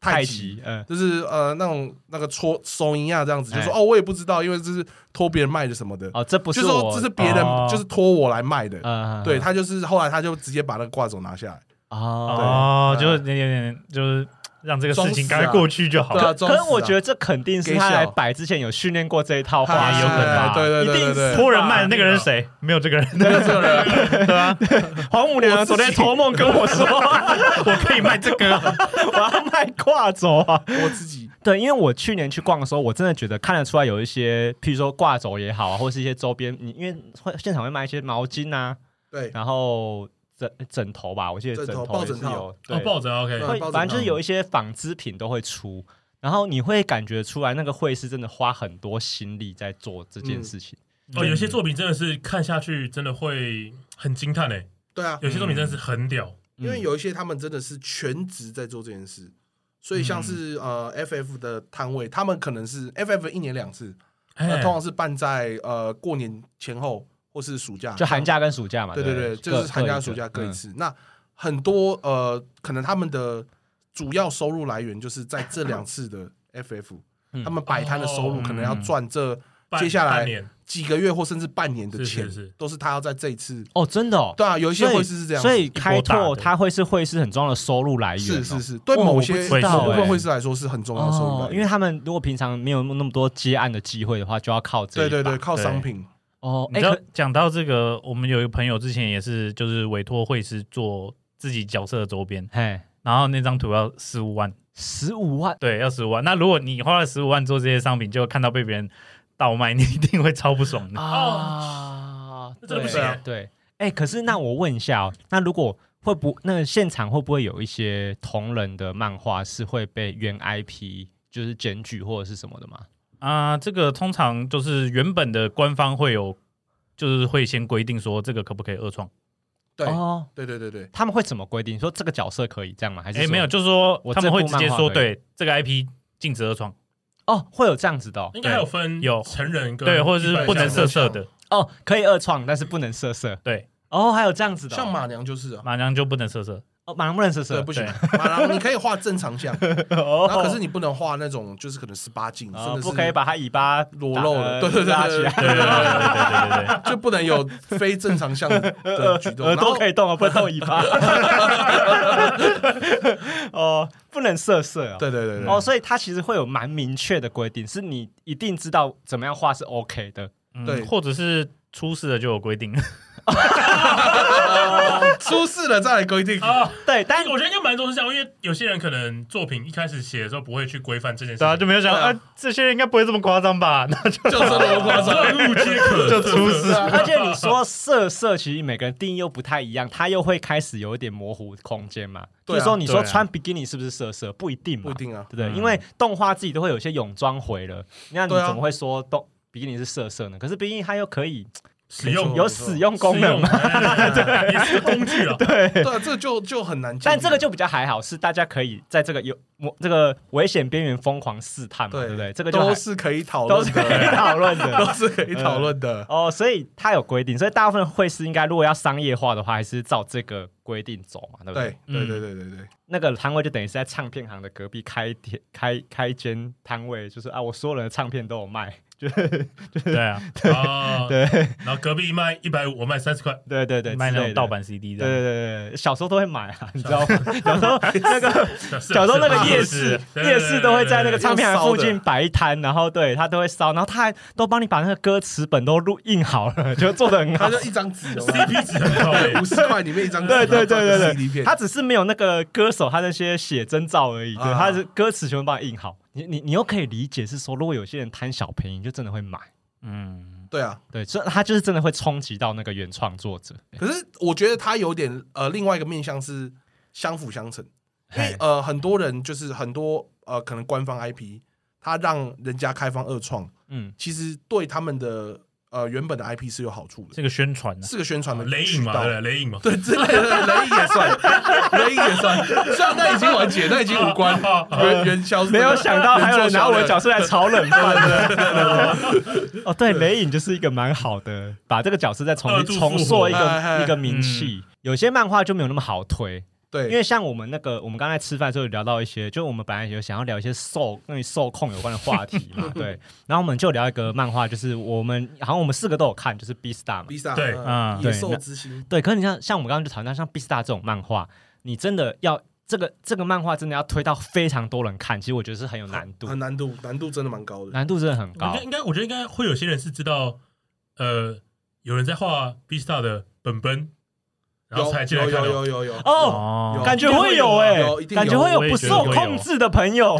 太极，就是呃那种那个搓手一样这样子，就说哦我也不知道，因为这是托别人卖的什么的。哦，这不是就说这是别人就是托我来卖的，对他就是后来他就直接把那个挂轴拿下来。哦，就是有点就是。让这个事情赶快过去就好了。可是我觉得这肯定是他来摆之前有训练过这一套话，有可能。对对对对，托人卖的那个人是谁？没有这个人，没有这个人，<laughs> 对吧？黄母娘昨天托梦跟我说，<laughs> 我可以卖这个，<laughs> 我要卖挂轴啊！我自己对，因为我去年去逛的时候，我真的觉得看得出来有一些，譬如说挂轴也好啊，或是一些周边，你因为会现场会卖一些毛巾啊，对，然后。枕枕头吧，我记得枕头也是有，对，抱枕 OK，反正就是有一些纺织品都会出，然后你会感觉出来那个会是真的花很多心力在做这件事情。哦，有些作品真的是看下去真的会很惊叹诶。对啊，有些作品真的是很屌，因为有一些他们真的是全职在做这件事，所以像是呃 FF 的摊位，他们可能是 FF 一年两次，那通常是办在呃过年前后。或是暑假，就寒假跟暑假嘛。对对对，就是寒假暑假各一次。那很多呃，可能他们的主要收入来源就是在这两次的 FF，他们摆摊的收入可能要赚这接下来几个月或甚至半年的钱，都是他要在这一次。哦，真的哦。对啊，有一些会师是这样，所以开拓他会是会师很重要的收入来源。是是是，对某些部分会师来说是很重要的收入来源，因为他们如果平常没有那么多接案的机会的话，就要靠这。对对对，靠商品。哦，你知道讲到这个，我们有一个朋友之前也是，就是委托会师做自己角色的周边，嘿，然后那张图要十五万，十五万，对，要十五万。那如果你花了十五万做这些商品，就看到被别人倒卖，你一定会超不爽的啊！这不行，对，哎，可是那我问一下哦，那如果会不，那个现场会不会有一些同人的漫画是会被原 IP 就是检举或者是什么的吗？啊，这个通常就是原本的官方会有，就是会先规定说这个可不可以二创？对，哦，对对对对，他们会怎么规定？说这个角色可以这样吗？还是？哎，没有，就是说他们会直接说，对这个 IP 禁止二创。哦，会有这样子的，应该有分有成人跟对，或者是不能色色的。哦，可以二创，但是不能色色。对，哦，还有这样子的，像马娘就是，马娘就不能色色。马郎不能色色，不行。马郎你可以画正常像，<laughs> 然后可是你不能画那种就是可能十八禁，甚至不可以把它尾巴裸露的，对对对，拉起来，对对对对对，就不能有非正常像的举动，耳朵可以动啊，不能动尾巴。哦，不能色色啊，对对对对。哦，所以他其实会有蛮明确的规定，是你一定知道怎么样画是 OK 的，对，或者是出事了就有规定。<laughs> 出事了再来规定啊，对，但我觉得应该蛮多是这样，因为有些人可能作品一开始写的时候不会去规范这件事，对啊，就没有想到啊，这些人应该不会这么夸张吧？那就就是那么夸张，无皆可就出事。<laughs> 而且你说色色，其实每个人定义又不太一样，他又会开始有一点模糊空间嘛。就是说，你说穿比基尼是不是色色？不一定嘛，不一定啊，对不对？因为动画自己都会有些泳装回了，那你怎么会说动比基尼是色色呢？可是比基尼它又可以。使用有使用功能吗？<laughs> 对，也是工具了。对对，这就就很难。但这个就比较还好，是大家可以在这个有这个危险边缘疯狂试探嘛，对不对？这个都是可以讨论，都是可以讨论的，都是可以 <laughs> 讨论的。<laughs> 哦，所以它有规定，所以大部分会师应该如果要商业化的话，还是照这个规定走嘛，对不对？对对对对对。那个摊位就等于是在唱片行的隔壁开店开开间摊位，就是啊，我所有人的唱片都有卖。就就对啊，对，然后隔壁卖一百五，我卖三十块，对对对，卖那种盗版 CD 的，对对对对，小时候都会买啊，你知道吗？小时候那个小时候那个夜市，夜市都会在那个唱片行附近摆一摊，然后对他都会烧，然后他还都帮你把那个歌词本都录印好了，就做的很好，他就一张纸，CP 纸很高，五十块里面一张，对对对对对，他只是没有那个歌手他那些写真照而已，对，他是歌词全部帮你印好。你你你又可以理解是说，如果有些人贪小便宜，就真的会买。嗯，对啊，对，所以他就是真的会冲击到那个原创作者。可是我觉得他有点呃，另外一个面向是相辅相成，因为呃，很多人就是很多呃，可能官方 IP，他让人家开放二创，嗯，其实对他们的。呃，原本的 IP 是有好处的，这个宣传，是个宣传的雷影嘛，对，雷影嘛，对，之类的雷影也算，雷影也算，虽然那已经完结，那已经无关元元宵，没有想到还有人拿我的角色来炒冷饭的，<laughs> 哦，对，雷影就是一个蛮好的，把这个角色再重新重塑一个一个名气，有些漫画就没有那么好推。对，因为像我们那个，我们刚才吃饭的时候聊到一些，就我们本来有想要聊一些受跟你受控有关的话题嘛，<laughs> 对。然后我们就聊一个漫画，就是我们好像我们四个都有看，就是《Beastars》嘛。Beastars，对，嗯，野兽之心。对，可是你像像我们刚刚就谈到像《Beastars》这种漫画，你真的要这个这个漫画真的要推到非常多人看，其实我觉得是很有难度，很难度，难度真的蛮高的，难度真的很高。应该，我觉得应该会有些人是知道，呃，有人在画《Beastars》的本本。然后才进来看，有有有有哦，感觉会有哎，感觉会有不受控制的朋友，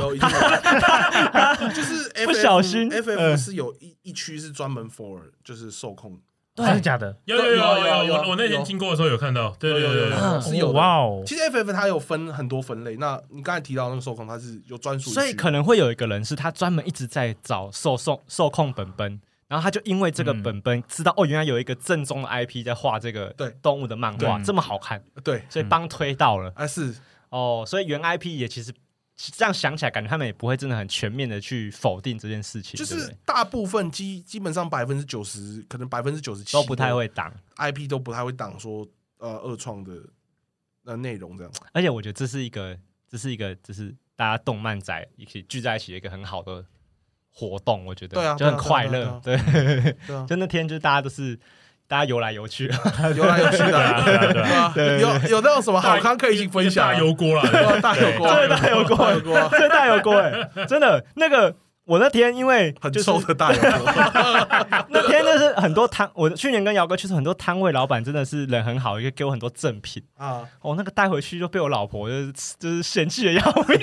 就是不小心，FF 是有一一区是专门 for 就是受控，真的假的？有有有有有，我那天经过的时候有看到，对对对对，是有哇哦。其实 FF 它有分很多分类，那你刚才提到那个受控，它是有专属，所以可能会有一个人是他专门一直在找受受受控本本。然后他就因为这个本本知道哦，原来有一个正宗的 IP 在画这个动物的漫画，这么好看，对，所以帮推到了。啊是。哦，所以原 IP 也其实这样想起来，感觉他们也不会真的很全面的去否定这件事情，就是大部分基基本上百分之九十，可能百分之九十七都不太会挡。IP，都不太会挡说呃二创的呃内容这样。而且我觉得这是一个，这是一个，就是大家动漫宅一起聚在一起的一个很好的。活动我觉得对啊，就很快乐，对，<laughs> 就那天就大家都是大家游来游去，游来游去的，对，有有那种什么好康可以一起分享，大油锅了，大油锅，真的大油锅，真的大油锅，哎，真的那个。我那天因为很臭的大油锅，<laughs> 那天就是很多摊，我去年跟姚哥去，是很多摊位老板真的是人很好，也给我很多赠品啊。我那个带回去就被我老婆就是就是嫌弃的要命，<laughs>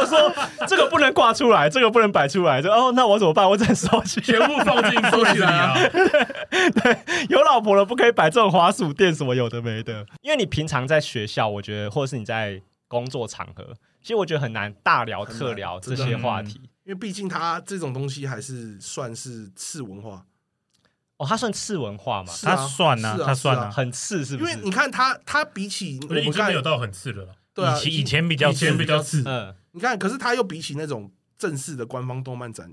我说这个不能挂出来，这个不能摆出来，就哦那我怎么办？我只能收起，全部放进收起来啊。<laughs> 对，有老婆了不可以摆这种滑鼠垫什么有的没的，因为你平常在学校，我觉得或者是你在工作场合。其实我觉得很难大聊特聊这些话题，因为毕竟它这种东西还是算是次文化。哦，它算次文化嘛？它算啊，它算啊，很次是不是？因为你看它，它比起我们刚才有到很次的了。对啊，以前比较以前比较次。嗯，你看，可是它又比起那种正式的官方动漫展。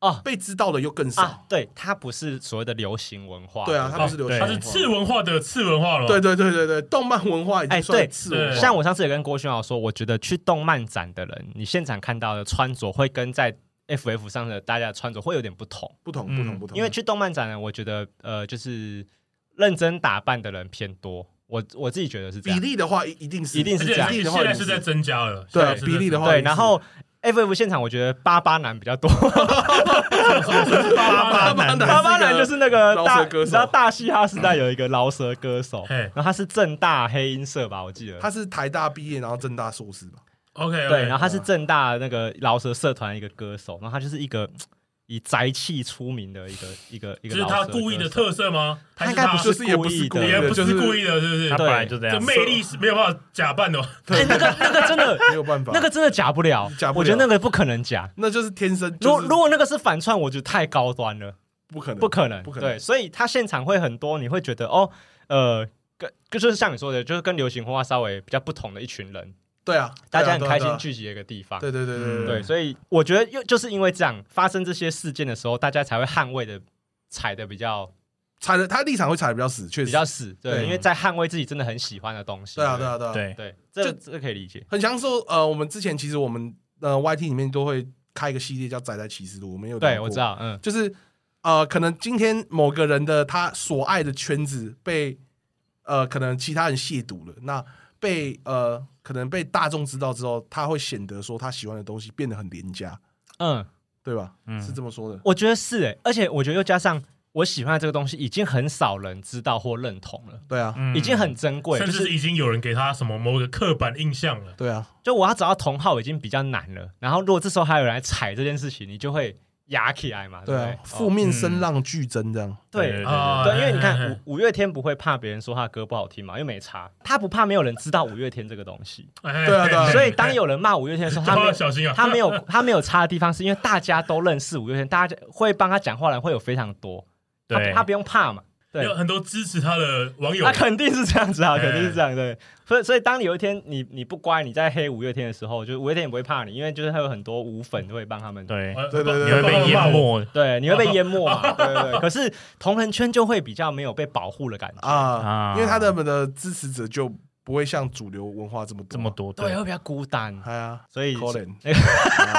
哦，被知道的又更少。啊、对，它不是所谓的流行文化。对啊，它不是流行文化，它是次文化的次文化了。对对对对对，动漫文化已经算次文化。像我上次也跟郭勋豪说，我觉得去动漫展的人，你现场看到的穿着会跟在 FF 上的大家的穿着会有点不同，不同，不同，不同。因为去动漫展呢，我觉得呃，就是认真打扮的人偏多。我我自己觉得是这样。比例的话，一定是一定是这样。现在是在增加了。对，比例的话，对，然后。FF 现场，我觉得巴巴男比较多。巴巴男，巴巴男就是那个大，你知道大嘻哈时代有一个饶舌歌手，然后他是正大黑音社吧，我记得他是台大毕业，然后正大硕士吧。OK，对，然后他是正大那个饶舌社团一个歌手，然后他就是一个。以宅气出名的一个一个一个，就是他故意的特色吗？他应该不是故意的，也不是故意的，是不是？他本来就这样，这魅力是没有办法假扮的。对，那个那个真的没有办法，那个真的假不了，假不了。我觉得那个不可能假，那就是天生。如如果那个是反串，我觉得太高端了。不可能，不可能，不可能。对，所以他现场会很多，你会觉得哦，呃，跟就是像你说的，就是跟流行文化稍微比较不同的一群人。对啊，大家很开心聚集的一个地方。对对对对对，所以我觉得又就是因为这样发生这些事件的时候，大家才会捍卫的踩的比较。踩的他立场会踩的比较死，确实比较死，对，因为在捍卫自己真的很喜欢的东西。对啊，对啊，对啊，对对，这这可以理解。很享受，呃，我们之前其实我们呃 YT 里面都会开一个系列叫《宅宅启示录》，我们有对，我知道，嗯，就是呃，可能今天某个人的他所爱的圈子被呃，可能其他人亵渎了，那被呃，可能被大众知道之后，他会显得说他喜欢的东西变得很廉价，嗯，对吧？嗯，是这么说的。我觉得是诶，而且我觉得又加上。我喜欢的这个东西已经很少人知道或认同了，对啊，已经很珍贵，甚至是已经有人给他什么某个刻板印象了，对啊，就我要找到同好已经比较难了，然后如果这时候还有人来踩这件事情，你就会。压起来嘛，对不对？负面声浪剧增这样，对对对，因为你看 <laughs> 五五月天不会怕别人说他歌不好听嘛，又没差，他不怕没有人知道五月天这个东西，<laughs> 对啊对啊。所以当有人骂五月天的时候，他没 <laughs> 小心啊，他没有他没有差的地方，是因为大家都认识五月天，大家会帮他讲话的人会有非常多，他，他不用怕嘛。对，有很多支持他的网友，那肯定是这样子啊，肯定是这样。对，所以所以当你有一天你你不乖，你在黑五月天的时候，就五月天也不会怕你，因为就是他有很多无粉都会帮他们。对对对，你会被淹没，对，你会被淹没嘛。<laughs> 对对。可是同人圈就会比较没有被保护的感觉啊，因为他们的支持者就。不会像主流文化这么这么多，对，会比较孤单。哎呀，所以可怜，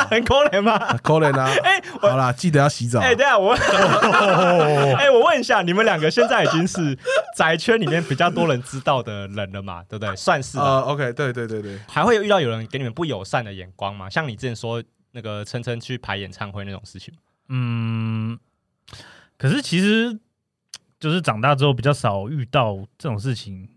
很可怜吗？可怜啊！哎，好啦，记得要洗澡。哎，对啊，我，<laughs> 哎，我问一下，你们两个现在已经是宅圈里面比较多人知道的人了嘛？对不对？算是啊。OK，对对对对。还会有遇到有人给你们不友善的眼光吗？像你之前说那个琛琛去排演唱会那种事情。嗯，可是其实就是长大之后比较少遇到这种事情。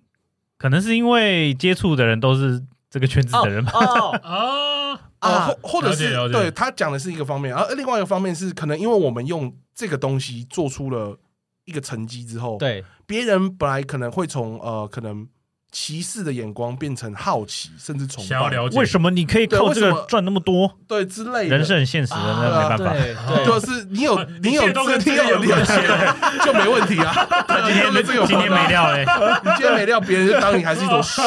可能是因为接触的人都是这个圈子的人吧？<laughs> 啊啊，或或者是对他讲的是一个方面，而另外一个方面是可能因为我们用这个东西做出了一个成绩之后，对别人本来可能会从呃可能。歧视的眼光变成好奇，甚至崇拜。为什么你可以靠这个赚那么多？对，之类的。人是很现实的，那没办法。对，就是你有你有资你有利钱，<laughs> 就没问题啊。<laughs> 今天 <laughs> 今天没料哎，你今天没料，别人就当你还是一种屎。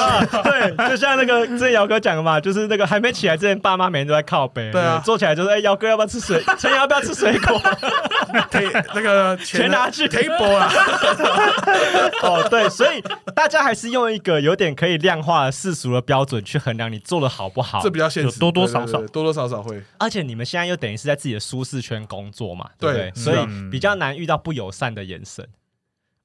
对，就像那个之前姚哥讲的嘛，就是那个还没起来之前，爸妈每天都在靠北。对啊，坐起来就是哎，姚哥要不要吃水？陈瑶要不要吃水果？那个钱拿去 table 啊。哦，对，所以大家还是用一个。有点可以量化世俗的标准去衡量你做的好不好，这比较现实，多多少少，多多少少会。而且你们现在又等于是在自己的舒适圈工作嘛，对不对？所以比较难遇到不友善的眼神。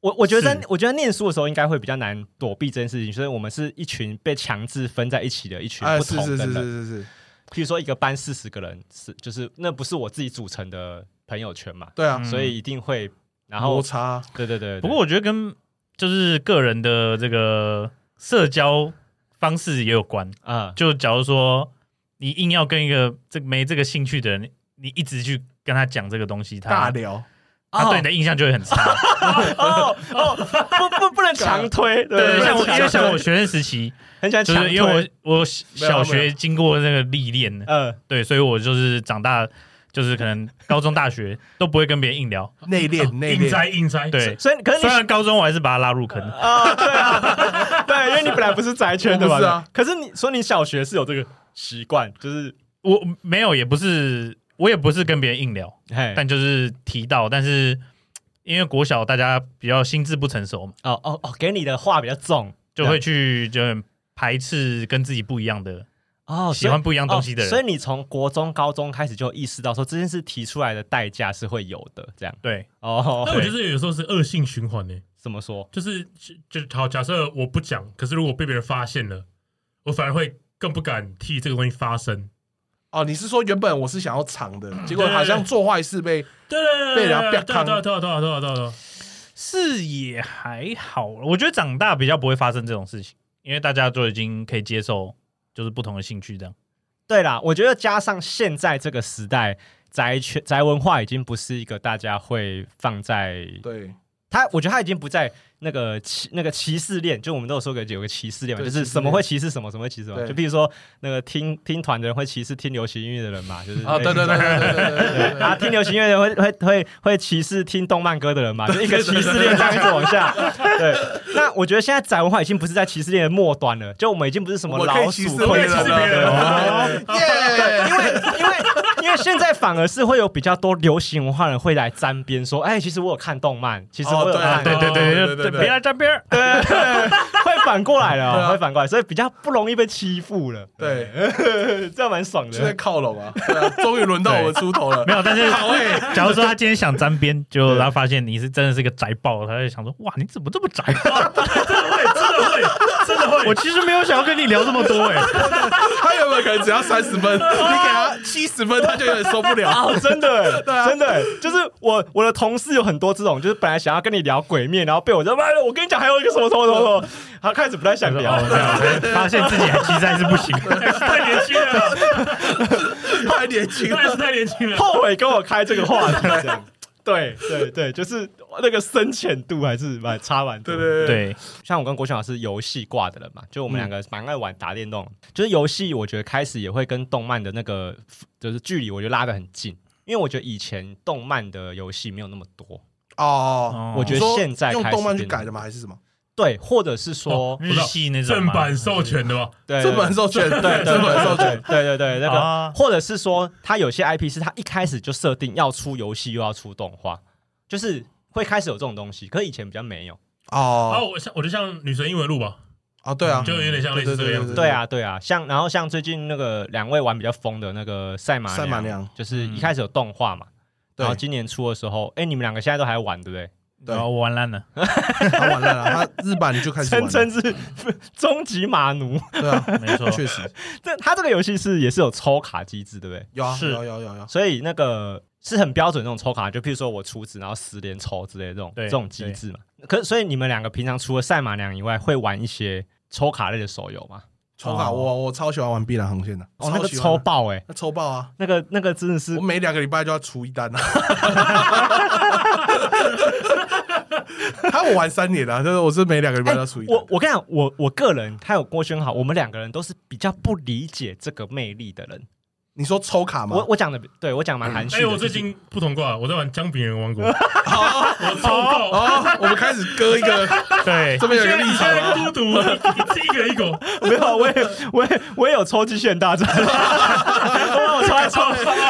我我觉得，我觉得念书的时候应该会比较难躲避这件事情，所以我们是一群被强制分在一起的一群不同的人。是是是是。譬如说一个班四十个人，是就是那不是我自己组成的朋友圈嘛？对啊，所以一定会然后摩擦。对对对。不过我觉得跟就是个人的这个。社交方式也有关啊，就假如说你硬要跟一个这没这个兴趣的人，你一直去跟他讲这个东西，他大聊，他对你的印象就会很差。哦 <laughs> 哦，不不不能强推，对，像我因为像我学生时期很喜欢强推，因为我我小学经过那个历练，嗯，对，所以我就是长大。就是可能高中、大学都不会跟别人硬聊，<laughs> 内敛、内敛、硬摘、硬摘。对，所以可是虽然高中我还是把他拉入坑。啊，对啊，<laughs> 对，因为你本来不是宅圈的嘛，是啊。可是你说你小学是有这个习惯，就是我没有，也不是，我也不是跟别人硬聊，但就是提到，但是因为国小大家比较心智不成熟嘛，哦哦哦，给你的话比较重，就会去就很排斥跟自己不一样的。哦，喜欢不一样东西的人，所以你从国中、高中开始就意识到说这件事提出来的代价是会有的，这样对哦。那我觉得有时候是恶性循环呢。怎么说？就是就好，假设我不讲，可是如果被别人发现了，我反而会更不敢替这个东西发声。哦，你是说原本我是想要藏的，结果好像做坏事被对被人家对对对对对对对，是也还好。我觉得长大比较不会发生这种事情，因为大家都已经可以接受。就是不同的兴趣这样，对啦，我觉得加上现在这个时代，宅圈宅文化已经不是一个大家会放在对。他，我觉得他已经不在那个歧那个歧视链，就我们都有说过有个歧视链嘛，就是什么会歧视什么，什么会歧视什么。就比如说那个听听团的人会歧视听流行音乐的人嘛，就是啊，对对对对对对对啊，听流行音乐的人会会会会歧视听动漫歌的人嘛，就一个歧视链这样一直往下。对，那我觉得现在宅文化已经不是在歧视链的末端了，就我们已经不是什么老鼠会歧视别人了，对，因为因为。因为现在反而是会有比较多流行文化人会来沾边，说，哎，其实我有看动漫，其实我有看，对对对对对，别来沾边，对，<laughs> 会反过来了，会反过来，所以比较不容易被欺负了，对，<laughs> 这样蛮爽的，就在靠拢啊，终于轮到我出头了，没有，但是，假如说他今天想沾边，就他发现你是真的是个宅爆，他就想说，哇，你怎么这么宅？<laughs> 真的会，我其实没有想要跟你聊这么多，哎，<laughs> 他有没有可能只要三十分，<laughs> 你给他七十分，他就有点受不了。啊！真的，<laughs> 对啊，真的，就是我我的同事有很多这种，就是本来想要跟你聊鬼面，然后被我说妈的，我跟你讲，还有一个什么什么什么什么，他开始不太想聊，发现自己还其实还是不行，太年轻了，太年轻了，太年轻了，后悔跟我开这个话题，这样，对对对，就是那个深浅度还是蛮差蛮多，对对对。像我跟国强老师游戏挂的人嘛，就我们两个蛮爱玩打电动，就是游戏，我觉得开始也会跟动漫的那个。就是距离，我觉得拉得很近，因为我觉得以前动漫的游戏没有那么多哦。我觉得现在用动漫去改的吗？还是什么？对，或者是说日系那种正版授权的吗？对，正版授权，对，正版授权，对对对，那个，或者是说，它有些 IP 是它一开始就设定要出游戏又要出动画，就是会开始有这种东西，可是以前比较没有哦。哦，我像我就像女神异闻录吧。啊，对啊，就有点像类似这个样子。对啊，对啊，像然后像最近那个两位玩比较疯的那个赛马赛马娘，就是一开始有动画嘛，然后今年出的时候，哎，你们两个现在都还玩对不对？对，我玩烂了，他玩烂了，他日版就开始玩，<laughs> 称称是 <laughs> 终极马奴。对啊，没错，确实，这他这个游戏是也是有抽卡机制，对不对？有啊，有有有有，所以那个是很标准那种抽卡，就譬如说我出纸，然后十连抽之类的这种这种机制嘛。可所以你们两个平常除了赛马娘以外，会玩一些？抽卡类的手游嘛，抽卡我我超喜欢玩碧蓝航线的，哦，那个抽爆哎，那抽爆啊，那个那个真的是，我每两个礼拜就要出一单啊，<laughs> 他我玩三年了，就是我是每两个礼拜都要出一单。我我跟你讲，我我个人他有郭轩好，我们两个人都是比较不理解这个魅力的人。你说抽卡吗？我我讲的，对我讲蛮含蓄。哎，我最近不同挂，我在玩姜饼人王国。好，我抽爆。我们开始割一个，<laughs> 对，这边有一个立场吗？孤独，一个一个，<laughs> 没有，我也我也我也有抽机器人大战。<laughs> 我抽来抽，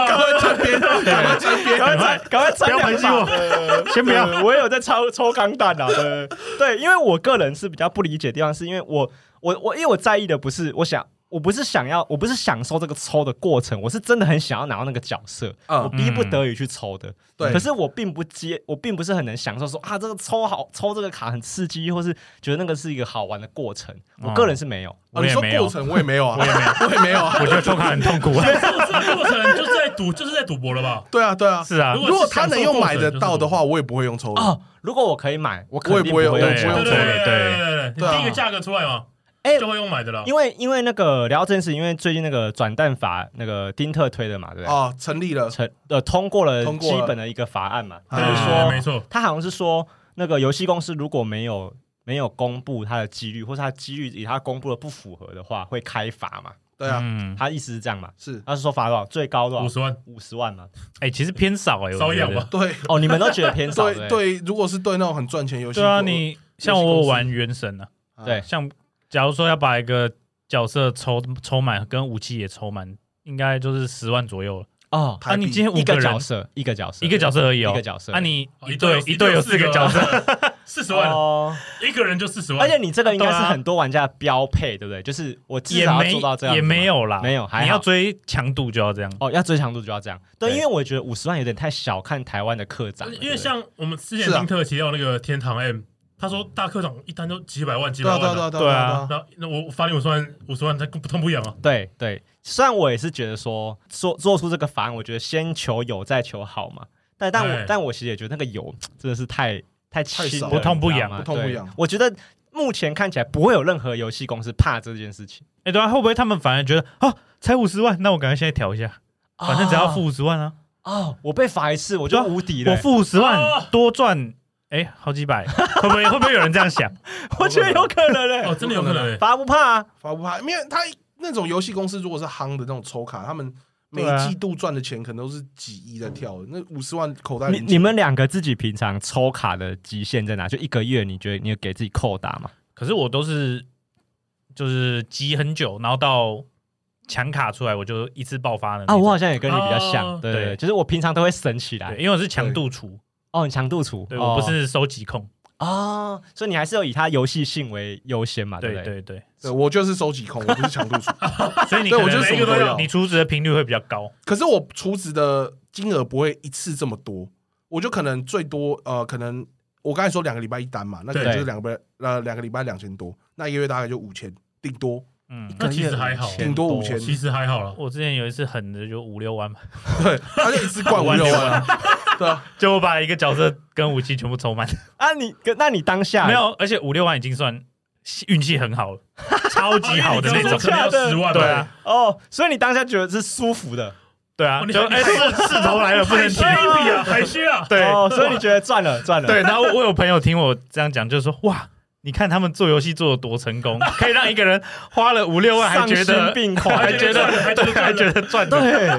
赶快转边，赶快转边，赶快赶快转两把。先不要，我也有在抽抽钢弹啊。对对，因为我个人是比较不理解的地方，是因为我我我因为我在意的不是我想。我不是想要，我不是享受这个抽的过程，我是真的很想要拿到那个角色，嗯、我逼不得已去抽的。对，可是我并不接，我并不是很能享受说啊，这个抽好，抽这个卡很刺激，或是觉得那个是一个好玩的过程。我个人是没有，哦、你说过程我也没有啊，<laughs> 我也没有，<laughs> 我也没有啊。我觉得抽卡很痛苦啊。这个过程就是在赌，就是在赌博了吧？对啊，对啊，是啊。如果他能用买得到的话，我也不会用抽的。哦，如果我可以买，我我也不会用，我不用抽的。对对对对对，第一个价格出来嘛。哎，就会用买的了，因为因为那个聊这件事，因为最近那个转蛋法，那个丁特推的嘛，对不对？哦，成立了，成呃通过了基本的一个法案嘛，就是说，没错，他好像是说，那个游戏公司如果没有没有公布它的几率，或是它几率与它公布的不符合的话，会开罚嘛？对啊，他意思是这样嘛？是，他是说罚多少？最高多少？五十万，五十万嘛？哎，其实偏少哎，少养吧？对，哦，你们都觉得偏少？对，如果是对那种很赚钱游戏，对啊，你像我玩原神呢，对，像。假如说要把一个角色抽抽满，跟武器也抽满，应该就是十万左右了哦。那你今天一个角色，一个角色，一个角色而已哦。一个角色，那你一队一队有四个角色，<laughs> 四十万哦，一个人就四十万。而且你这个应该是很多玩家的标配，对不对？就是我至少要做到这样，也没有啦，没有。你要追强度就要这样哦，要追强度就要这样。对，因为我觉得五十万有点太小看台湾的客长，因为像我们之前丁特提到那个天堂 M。他说：“大课长一单都几百万，几百万的，对啊。那那我发你五十万，五十万，他不痛不痒啊？对对，虽然我也是觉得说做做出这个法案，我觉得先求有再求好嘛。但但我但我其实也觉得那个有真的是太太轻，不痛不痒啊，不痛不痒。我觉得目前看起来不会有任何游戏公司怕这件事情。哎，对啊，会不会他们反而觉得啊，才五十万，那我赶快现在调一下，反正只要付五十万啊。哦，我被罚一次我就无敌了，我付五十万多赚。”哎，好几百，会不会会不会有人这样想？<laughs> 我觉得有可能嘞，哦，真的有可能，罚不怕啊，罚不怕，因为他那种游戏公司如果是夯的那种抽卡，他们每季度赚的钱可能都是几亿在跳的，那五十万口袋。你你们两个自己平常抽卡的极限在哪？就一个月，你觉得你有给自己扣打吗？可是我都是就是积很久，然后到抢卡出来，我就一次爆发了。啊，我好像也跟你比较像，对，就是我平常都会省起来，因为我是强度储。哦，你强度储，对我不是收集控啊，所以你还是要以它游戏性为优先嘛？对对对对，我就是收集控，我不是强度储，<laughs> 所以你我就是什么都要，你储值的频率会比较高。可是我储值的金额不会一次这么多，我就可能最多呃，可能我刚才说两个礼拜一单嘛，那可能就是两个呃两个礼拜两千多，那一个月大概就五千，顶多。嗯，那其实还好，顶多五千，其实还好了。我之前有一次狠的就五六万。嘛，对，他就一次灌五六万，<laughs> 对啊，就我把一个角色跟武器全部抽满。啊！你，那你当下？没有，而且五六万已经算运气很好了，<laughs> 超级好的那种，要十万，对啊，哦，所以你当下觉得是舒服的，对啊，就哎，势头来了，不能停。一笔啊，还需要，对，所以你觉得赚了，赚了，对。然后我有朋友听我这样讲，就是说哇。你看他们做游戏做的多成功，可以让一个人花了五六万还觉得病狂，还觉得还觉得赚。对，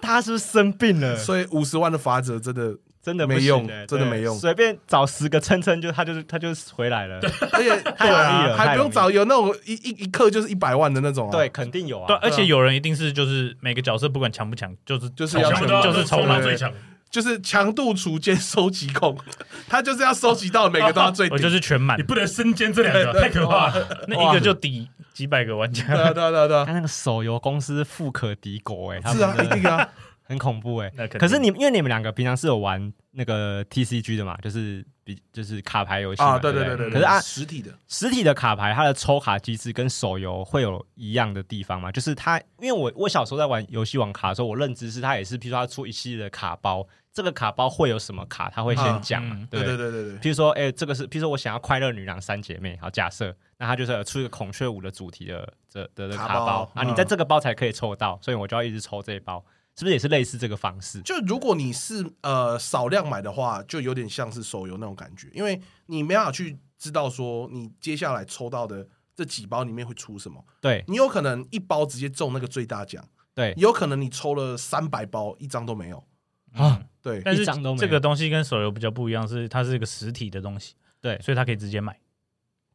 他是不是生病了？所以五十万的法则真的真的没用，真的没用。随便找十个称称，就他就是他就回来了。而且 <laughs> 太容易了，还不用找有那种一一一刻就是一百万的那种。对，肯定有啊。对，而且有人一定是就是每个角色不管强不强，就是就是要就是抽到最强。就是强度储间收集控，<laughs> 他就是要收集到每个都要最低，我就是全满，你不能身兼这两个，太可怕了。<laughs> 那一个就抵几百个玩家，对对对啊对啊。他那个手游公司富可敌国哎，是啊一定啊，很恐怖哎。可是你因为你们两个平常是有玩那个 TCG 的嘛，就是比就是卡牌游戏啊，对对对对。可是啊，实体的实体的卡牌，它的抽卡机制跟手游会有一样的地方吗？就是它，因为我我小时候在玩游戏王卡的时候，我认知是它也是，譬如说它出一系列的卡包。这个卡包会有什么卡？他会先讲嘛？对对对对对。譬如说，哎，这个是，譬如说我想要快乐女郎三姐妹，好，假设，那他就是有出一个孔雀舞的主题的这的的卡包啊，你在这个包才可以抽到，所以我就要一直抽这一包，是不是也是类似这个方式？就如果你是呃少量买的话，就有点像是手游那种感觉，因为你没办法去知道说你接下来抽到的这几包里面会出什么。对，你有可能一包直接中那个最大奖，对，有可能你抽了三百包，一张都没有。啊。对，但是这个东西跟手游比较不一样，是它是一个实体的东西，对，所以它可以直接买，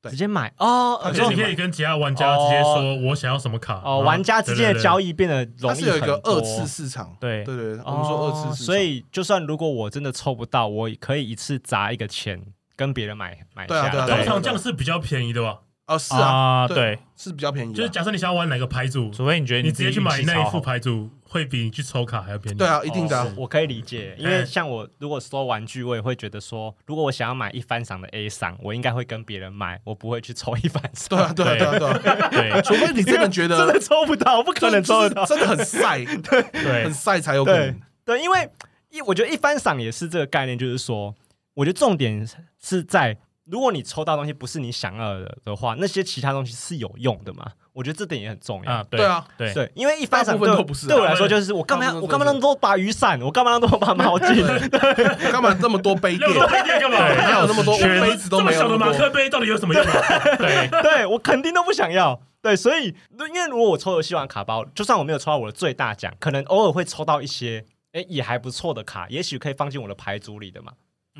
直接买哦，而且你可以跟其他玩家直接说我想要什么卡。哦，玩家之间的交易变得容易很多。它是有一个二次市场，对。对对，我们说二次市场，所以就算如果我真的抽不到，我可以一次砸一个钱跟别人买买下，通常这样是比较便宜的吧？哦，是啊，对，是比较便宜。就是假设你想要玩哪个牌组，除非你觉得你直接去买那一副牌组，会比你去抽卡还要便宜。对啊，一定的，我可以理解。因为像我如果收玩具，我也会觉得说，如果我想要买一番赏的 A 赏，我应该会跟别人买，我不会去抽一番赏。对啊，对啊，对啊，对。除非你真的觉得 <laughs> 真的抽不到，不可能抽得到，真的很晒，<laughs> 对对，很晒才有可能。对，因为一我觉得一番赏也是这个概念，就是说，我觉得重点是在。如果你抽到东西不是你想要的的话，那些其他东西是有用的嘛？我觉得这点也很重要。对啊，对对，因为一发展对对我来说就是我干嘛要我干嘛那么多把雨伞？我干嘛那么多把毛巾？我干嘛这么多杯垫？杯垫干嘛？还有那么多杯子都没有。这么小的马克杯到底有什么用？<laughs> 对对，我肯定都不想要。对，所以因为如果我抽游戏王卡包，就算我没有抽到我的最大奖，可能偶尔会抽到一些哎也还不错的卡，也许可以放进我的牌组里的嘛。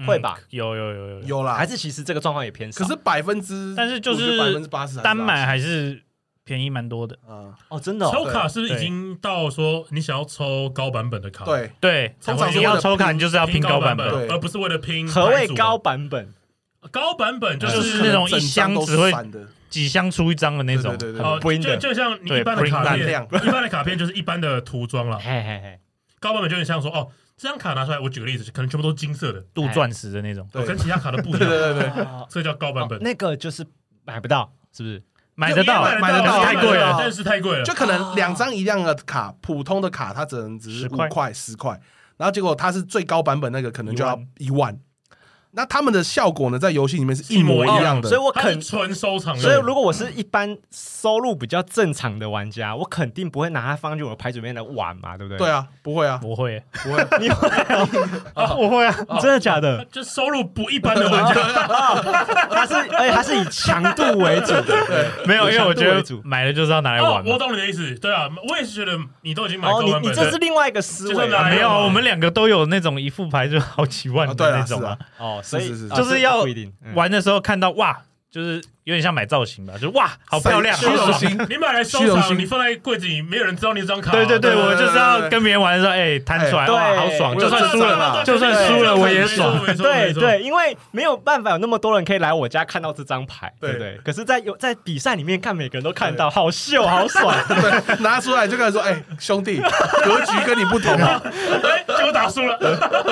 会吧，有有有有有啦，还是其实这个状况也偏少。可是百分之，但是就是百分之八十单买还是便宜蛮多的。嗯，哦，真的。抽卡是不是已经到说你想要抽高版本的卡？对对，通常你要抽卡，你就是要拼高版本，而不是为了拼。何谓高版本？高版本就是那种一箱只会几箱出一张的那种。对对对，就就像你一般的卡片，一般的卡片就是一般的涂装了。嘿嘿嘿，高版本就很像说哦。这张卡拿出来，我举个例子，可能全部都是金色的，镀钻石的那种，对跟其他卡都不一样。对对对，<laughs> 这叫高版本。那个就是买不到，是不是？买得到，买得到，太贵了，但是太贵了。就可能两张一样的卡，普通的卡它只能只是五块十块，然后结果它是最高版本那个，可能就要一万。那他们的效果呢，在游戏里面是一模一样的，所以我肯纯收藏。所以如果我是一般收入比较正常的玩家，我肯定不会拿它放进我的牌组里面来玩嘛，对不对？对啊，不会啊，不会，不会，<laughs> 你会啊？我会啊，真的假的？<laughs> 就收入不一般的玩家，<laughs> 他是而且他是以强度为主的，对，没有，因为我觉得买了就是要拿来玩。我懂你的意思，对啊，我也是觉得你都已经买高版本，你这是另外一个思维，没有，我们两个都有那种一副牌就好几万的那种啊，哦，所以就是要。玩的时候看到哇，就是有点像买造型吧，就哇，好漂亮，虚荣心。你买来收藏，你放在柜子里，没有人知道你这张卡。对对对，我就是要跟别人玩的时候，哎，弹出来，哇，好爽。就算输了，就算输了我也爽。对对，因为没有办法有那么多人可以来我家看到这张牌，对不对？可是，在有在比赛里面看，每个人都看到，好秀，好爽。<laughs> 对，拿出来就跟他说，哎，兄弟，格局跟你不同啊。<laughs> 结果打输了，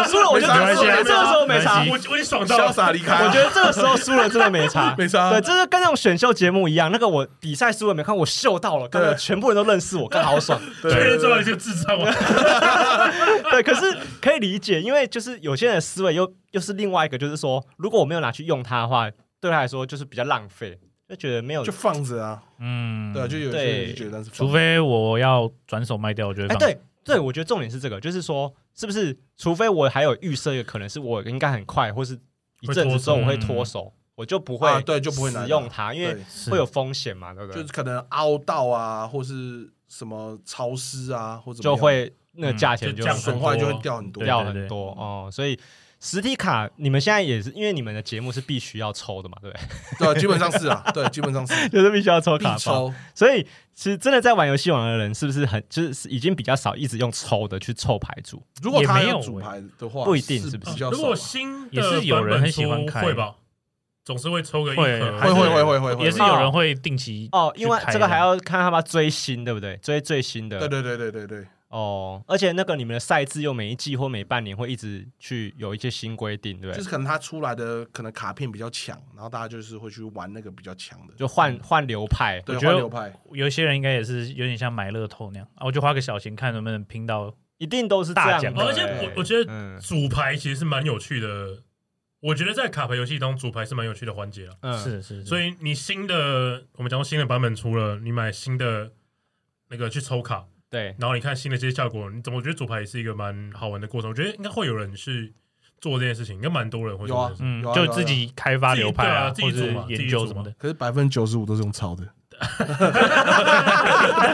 输了我就没差，这个时候没差，我我已经爽到，潇洒离开。我觉得这个时候输了真的没差，<laughs> 没差。对，这是跟那种选秀节目一样，那个我比赛输了没看，我秀到了，刚刚全部人都认识我，刚好 <laughs> 爽。对，最后一个智障啊。<laughs> 对，可是可以理解，因为就是有些人的思维又又是另外一个，就是说，如果我没有拿去用它的话，对他来说就是比较浪费，就觉得没有就放着啊。嗯，对，就有些人觉得，除非我要转手卖掉，我觉得。哎，对对，我觉得重点是这个，就是说，是不是？除非我还有预设一个可能是我应该很快，或是一阵子之后我会脱手。我就不会对，就不会使用它，因为会有风险嘛，对不对？就是可能凹到啊，或是什么潮湿啊，或者就会那个价钱就损坏就会掉很多，掉很多哦。所以实体卡你们现在也是，因为你们的节目是必须要抽的嘛，对不对？<laughs> 对，基本上是啊，对，基本上是，<laughs> 就是必须要抽卡抽。所以其实真的在玩游戏网的人，是不是很就是已经比较少一直用抽的去凑牌组？如果他有组牌的话，不一定是不是？如果新也是有人很喜欢开吧。总是会抽个一盒，会会会会会，也是有人会定期哦，因为这个还要看他们追新，对不对？追最新的，对对对对对对。哦，而且那个你们的赛制又每一季或每半年会一直去有一些新规定，对不对？就是可能它出来的可能卡片比较强，然后大家就是会去玩那个比较强的，就换换流派。对，换流派。有些人应该也是有点像买乐透那样啊，我就花个小钱看能不能拼到，一定都是大奖。而且我我觉得组牌其实是蛮有趣的。我觉得在卡牌游戏中，组牌是蛮有趣的环节了。嗯，是是。所以你新的，我们讲新的版本出了，你买新的那个去抽卡，对。然后你看新的这些效果，你怎么觉得组牌也是一个蛮好玩的过程？我觉得应该会有人去做这件事情，应该蛮多人会做。有啊，嗯，就自己开发流派啊，自己做嘛，研究什么的。可是百分之九十五都是用抄的。哈哈哈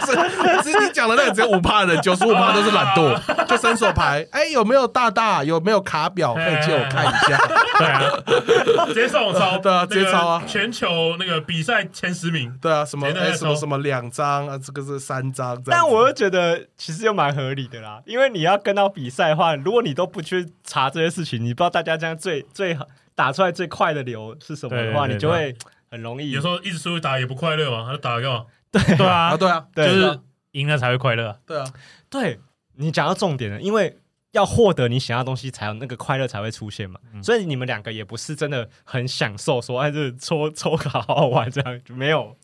是，是你讲的那个只有五趴的人，九十五趴都是懒惰，<laughs> 就伸手牌。哎，有没有大大？有没有卡表可以借我看一下？对啊，直接上网抄，对啊，直接抄啊！全球那个比赛前十名，对啊，什么哎什么什么两张啊，这个是三张。但我又觉得其实又蛮合理的啦，因为你要跟到比赛的话，如果你都不去查这些事情，你不知道大家这样最最打出来最快的流是什么的话，你就会。很容易，有时候一直输打也不快乐嘛，他就打干嘛？对 <laughs> 对啊，对啊，就是赢了才会快乐。对啊，对你讲到重点了，因为要获得你想要的东西，才有那个快乐才会出现嘛。所以你们两个也不是真的很享受，说哎，这抽 <laughs> 抽卡好好玩这样，没有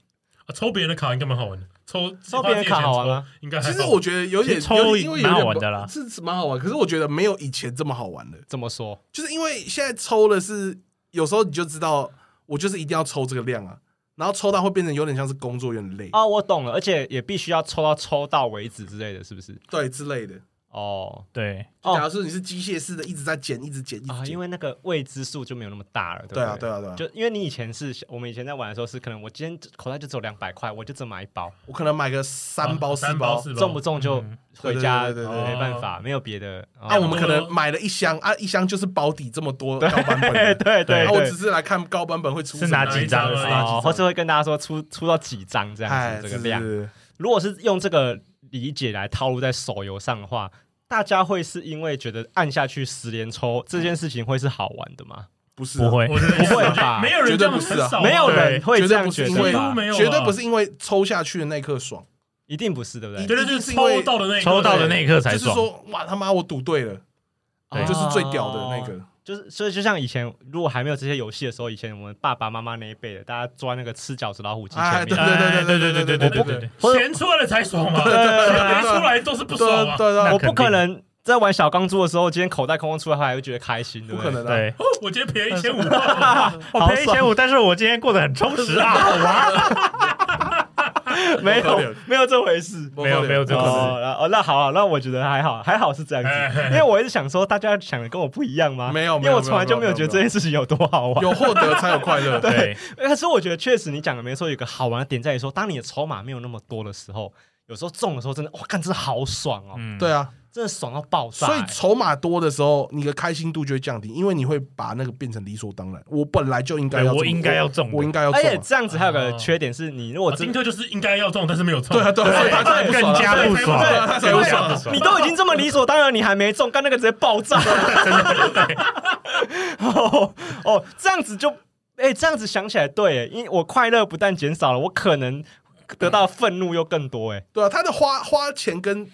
啊？抽别人的卡应该蛮好玩的，抽抽别人卡好玩吗？应该其实我觉得有点抽，因为蛮好玩的啦，是蛮好玩。可是我觉得没有以前这么好玩的。怎么说？就是因为现在抽的是有时候你就知道，我就是一定要抽这个量啊。然后抽到会变成有点像是工作，有点累哦，我懂了，而且也必须要抽到抽到为止之类的是不是？对，之类的。哦，对。假如说你是机械式的，一直在减，一直减，一直减，因为那个未知数就没有那么大了。对啊，对啊，对啊。就因为你以前是我们以前在玩的时候是可能我今天口袋就只有两百块，我就只买一包，我可能买个三包四包，中不中就回家，对对对，没办法，没有别的。啊，我们可能买了一箱啊，一箱就是保底这么多高版本，<laughs> 对对。我只是来看高版本会出是哪几张，或是会跟大家说出出到几张这样子这个量。如果是用这个理解来套路在手游上的话。大家会是因为觉得按下去十连抽这件事情会是好玩的吗？不是，不会，不会吧？没有人这样子啊，没有人会这样觉得，绝对不是因为抽下去的那一刻爽，一定不是，对不对？绝对就是抽到的那抽到的那一刻才爽。就是说，哇，他妈，我赌对了，就是最屌的那个。就是，所以就像以前，如果还没有这些游戏的时候，以前我们爸爸妈妈那一辈的，大家抓那个吃饺子老虎机前面，对对对对对对对对对对，钱出来了才爽嘛，钱没出来都是不爽啊。对对，我不可能。在玩小钢珠的时候，今天口袋空空出来，还会觉得开心，对不，可能的。对，我今天赔一千五，<laughs> 我赔一千五，但是我今天过得很充实啊，好玩。<laughs> 没有，没有这回事，没有，没有这回事。哦，那好，那我觉得还好，还好是这样子，因为我一直想说，大家想的跟我不一样吗？没有，因为我从来就没有觉得这件事情有多好玩，有获得才有快乐。<laughs> 对，可是我觉得确实你讲的没错，有个好玩的点在于说，当你的筹码没有那么多的时候。有时候中的时候真的哇，看真的好爽哦！嗯、对啊，真的爽到爆炸。所以筹码多的时候，你的开心度就会降低，因为你会把那个变成理所当然。我本来就应该要，我应该要中，我应该要中。而且这样子还有个缺点是，你如果金特就是应该要中，但是没有中。对啊，对啊，他更加不爽。对，因为你都已经这么理所当然，你还没中，干那个直接爆炸。<laughs> 真的。<laughs> 哦哦，这样子就哎，这样子想起来对，因为我快乐不但减少了，我可能。得到愤怒又更多哎，对啊，他的花花钱跟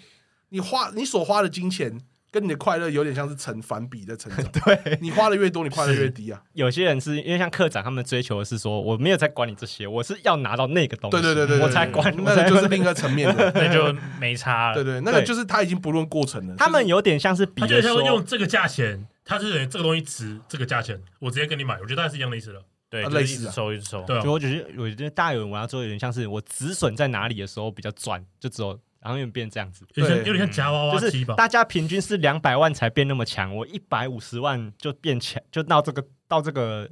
你花你所花的金钱跟你的快乐有点像是成反比的成长。<laughs> 对，你花的越多，你快乐越低啊。<laughs> 有些人是因为像课长他们追求的是说，我没有在管你这些，我是要拿到那个东西，对对对对，我才管。那个就是另一个层面的，<laughs> 那就没差了。对对，那个就是他已经不论过程了。他们有点像是比，就是用这个价钱，他是这个东西值这个价钱，我直接跟你买，我觉得大概是一样的意思了。对，类似收一直收，对，我觉得我觉得大有人玩到最后有点像是我止损在哪里的时候比较赚，就只有然后又变这样子，有点有点像夹娃娃机吧。大家平均是两百万才变那么强，我一百五十万就变强，就到这个到这个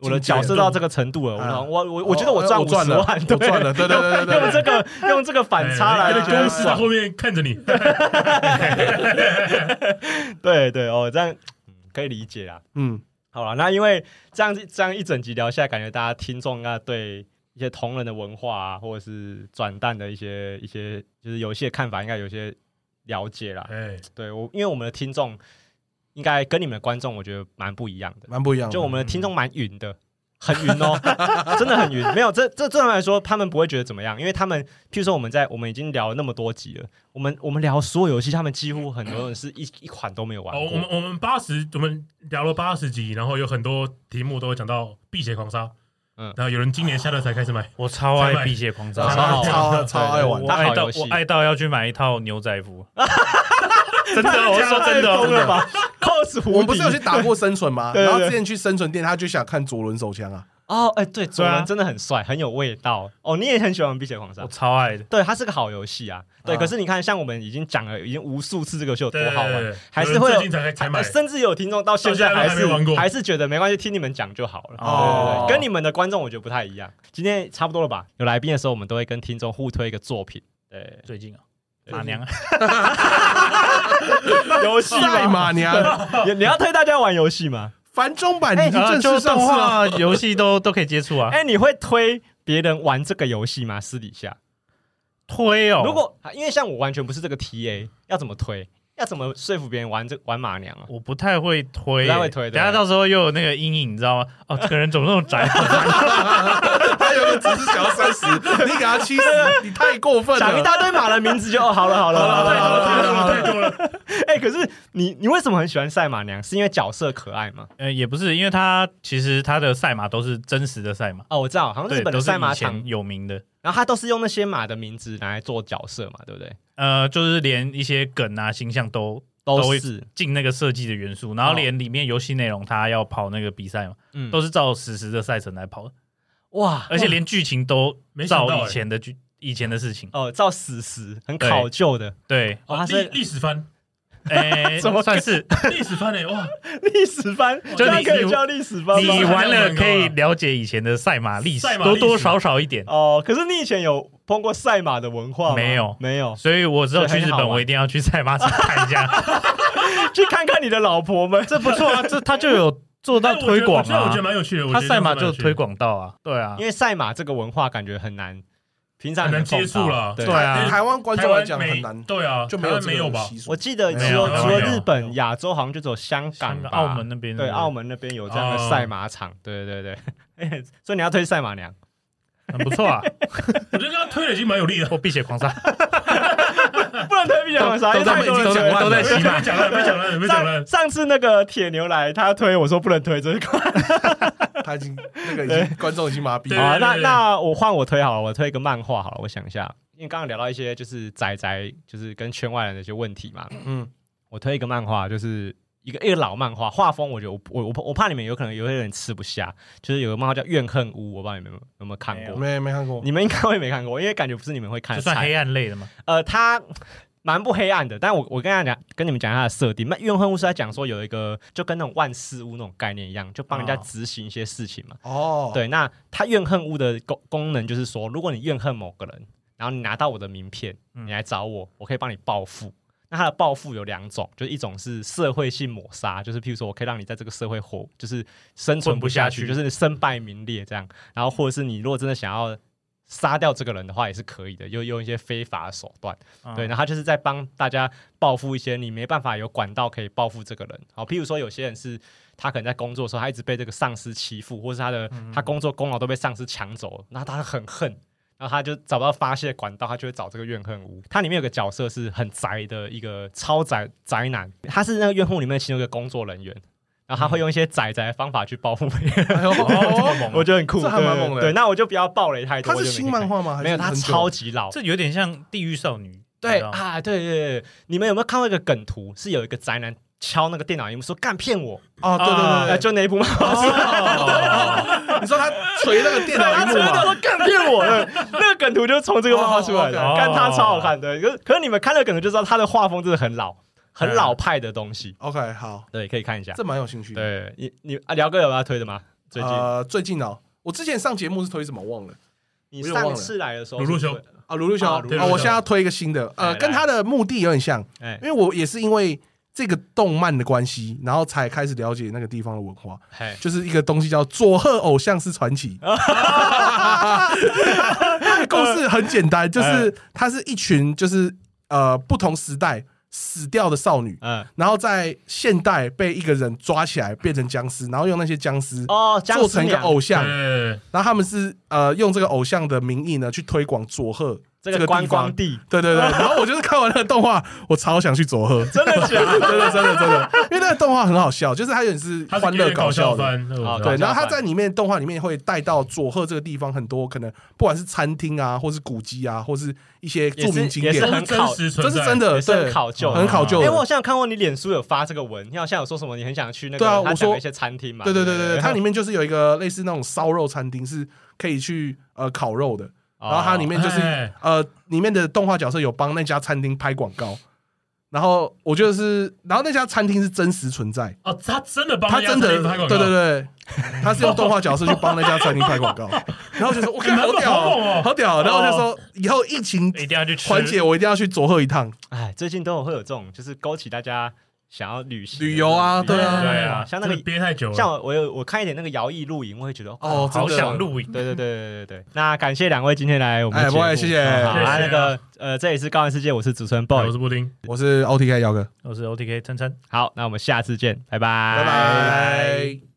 我的角色到这个程度了。我我我我觉得我赚五十万，都赚了，对对对对，用这个用这个反差来，公司在后面看着你，<laughs> <laughs> 对对哦，这样可以理解啊，嗯。好了，那因为这样这样一整集聊下来，感觉大家听众应该对一些同人的文化啊，或者是转蛋的一些一些就是游戏的看法，应该有些了解啦。哎，对我，因为我们的听众应该跟你们的观众，我觉得蛮不一样的，蛮不一样的。就我们的听众蛮云的。很晕哦，<laughs> 真的很晕。没有，这这正常来说，他们不会觉得怎么样，因为他们，譬如说我们在我们已经聊了那么多集了，我们我们聊所有游戏，他们几乎很多人是一一款都没有玩过。哦，我们我们八十，我们聊了八十集，然后有很多题目都会讲到《辟邪狂杀》。嗯，然后有人今年夏天才开始买，<laughs> 我超爱《辟邪狂杀》，超超超爱玩，我爱到我爱到要去买一套牛仔服。<laughs> 真的，我说真的，真的吗？我们不是有去打过生存吗？然后之前去生存店，他就想看左轮手枪啊。哦，哎，对，左轮真的很帅，很有味道。哦，你也很喜欢《碧血狂杀》，我超爱的。对，它是个好游戏啊。对，可是你看，像我们已经讲了，已经无数次这个游戏有多好玩，还是会有，甚至有听众到现在还是还是觉得没关系，听你们讲就好了。哦，跟你们的观众我觉得不太一样。今天差不多了吧？有来宾的时候，我们都会跟听众互推一个作品。对，最近啊。马娘，<laughs> 游戏赛马娘，你你要推大家玩游戏吗？繁中版已经正式上市了，游戏都 <laughs> 都可以接触啊。哎，你会推别人玩这个游戏吗？私底下推哦。如果因为像我完全不是这个 TA，要怎么推？要怎么说服别人玩这玩马娘啊？我不太会推，不太会推。等下到时候又有那个阴影，你知道吗？哦，这个人怎么那么宅？<laughs> 他原本只是想要三十，你给他七十，你太过分了。讲一大堆马的名字就哦，好了好了，好了好了太多了 <laughs> 太多了。哎，可是你你为什么很喜欢赛马娘？是因为角色可爱吗？呃，也不是，因为他其实他的赛马都是真实的赛马。哦，我知道，好像日本的赛马场有名的。然后他都是用那些马的名字拿来做角色嘛，对不对？呃，就是连一些梗啊、形象都。都是进那个设计的元素，然后连里面游戏内容，他要跑那个比赛嘛，嗯，都是照实时的赛程来跑的，哇！而且连剧情都照以前的剧、以前的事情哦，照史实，很考究的，对，哦，它是历史番，<laughs> 哎，怎么算是。<laughs> 历史番呢？哇，历史番，就你可以叫历史番，你玩了可以了解以前的赛马历史，多多少少一点。哦。可是你以前有。碰过赛马的文化没有？没有，所以我只有去日本，我一定要去赛马场看一下，<laughs> 去看看你的老婆们，这不错啊，这他就有做到推广啊，我觉得蛮有趣的，他赛马就推广到啊，对啊，因为赛马这个文化感觉很难，平常很难接触了，对。啊，台湾观众来讲很难，对啊，就没有没有吧？我记得除了除了日本、亚洲，好像就只有香港、澳门那边，对，澳门那边有这样的赛马场，对对对。对，<laughs> 所以你要推赛马娘。很不错啊，<laughs> 我觉得刚刚推的已经蛮有力的。我碧血狂杀，不能推碧血狂杀，因为太多人都在洗马，讲了，没讲了，没讲了。上次那个铁牛来，他推我说不能推这一款，他已经那个已经观众已经麻痹了。好，那那我换我推好了，我推一个漫画好了。我想一下，因为刚刚聊到一些就是宅宅，就是跟圈外人的一些问题嘛。嗯，我推一个漫画，就是一个一个老漫画，画风我觉得我我我我怕你们有可能有些人吃不下，就是有个漫画叫《怨恨屋》，我不知道你们有没有，有没有看过？没没看过，你们应该会没看过，因为感觉不是你们会看，就算黑暗类的吗？呃，它。蛮不黑暗的，但我我跟大家讲，跟你们讲一下它的设定。那怨恨屋是在讲说有一个就跟那种万事屋那种概念一样，就帮人家执行一些事情嘛。哦，对，那它怨恨屋的功功能就是说，如果你怨恨某个人，然后你拿到我的名片，你来找我，我可以帮你报复。那它的报复有两种，就是一种是社会性抹杀，就是譬如说我可以让你在这个社会活，就是生存不下去，就是身败名裂这样。然后或者是你如果真的想要。杀掉这个人的话也是可以的，又用一些非法的手段，嗯、对，然后他就是在帮大家报复一些你没办法有管道可以报复这个人。好，譬如说有些人是他可能在工作的时候，他一直被这个上司欺负，或是他的、嗯、他工作功劳都被上司抢走，那他很恨，然后他就找不到发泄管道，他就会找这个怨恨屋。它里面有个角色是很宅的一个超宅宅男，他是那个怨恨屋里面其中一个工作人员。然后他会用一些仔仔的方法去报复别人，<laughs> 我觉得很酷，这还蛮猛的。对，那我就不要暴雷太多。它是新漫画吗？没有，它超级老，这有点像《地狱少女》。对啊，对对对，你们有没有看过一个梗图？是有一个宅男敲那个电脑萤幕说“干骗我”。哦，对对对，就那一部漫画。你说他捶那个电脑萤幕吗？说干骗我的那个梗图就是从这个漫画出来的，干他超好看的。可可是你们看那个梗图就知道他的画风真的很老。很老派的东西。OK，好，对，可以看一下，这蛮有兴趣的。对你，你啊，辽哥有要推的吗？最近，呃，最近哦，我之前上节目是推什么忘了？你上次来的时候，鲁路修啊，鲁路修啊，我现在要推一个新的，呃，跟他的目的有点像，因为我也是因为这个动漫的关系，然后才开始了解那个地方的文化，就是一个东西叫佐贺偶像是传奇。<laughs> <laughs> 故事很简单，就是它是一群，就是呃不同时代。死掉的少女，嗯，然后在现代被一个人抓起来变成僵尸，然后用那些僵尸哦做成一个偶像，然后他们是呃用这个偶像的名义呢去推广佐贺这个观光地，对对对，<laughs> 然后我就是看完那个动画，我超想去佐贺，真的假的？<laughs> 真的真的真的，因为那个动画很好笑，就是它有点是欢乐搞笑的，对，然后它在里面动画里面会带到佐贺这个地方很多可能不管是餐厅啊，或是古迹啊，或是。一些著名景点，也是很考，这是真的，对，很考究，很考究。哎，我好像看过你脸书有发这个文，你好像有说什么，你很想去那个，对啊，我说一些餐厅嘛，对对对对对，它里面就是有一个类似那种烧肉餐厅，是可以去呃烤肉的，然后它里面就是呃里面的动画角色有帮那家餐厅拍广告。然后我觉得是，然后那家餐厅是真实存在哦，他真的帮他真的拍广告，对对对，他是用动画角色去帮那家餐厅拍广告，<laughs> 然后就说我靠，好屌哦，好屌，然后就说以后疫情一定要去缓解，我一定要去佐贺一趟。哎，最近都有会有这种，就是勾起大家。想要旅行旅游啊，对啊，对啊，像那个憋太久了，像我我有我看一点那个摇曳露营，我会觉得哦，好想露营。对对对对对对。那感谢两位今天来我们哎，不会，谢谢。好，那个呃，这里是高玩世界，我是主持人 boy，我是布丁，我是 OTK 姚哥，我是 OTK 琛琛。好，那我们下次见，拜拜，拜拜。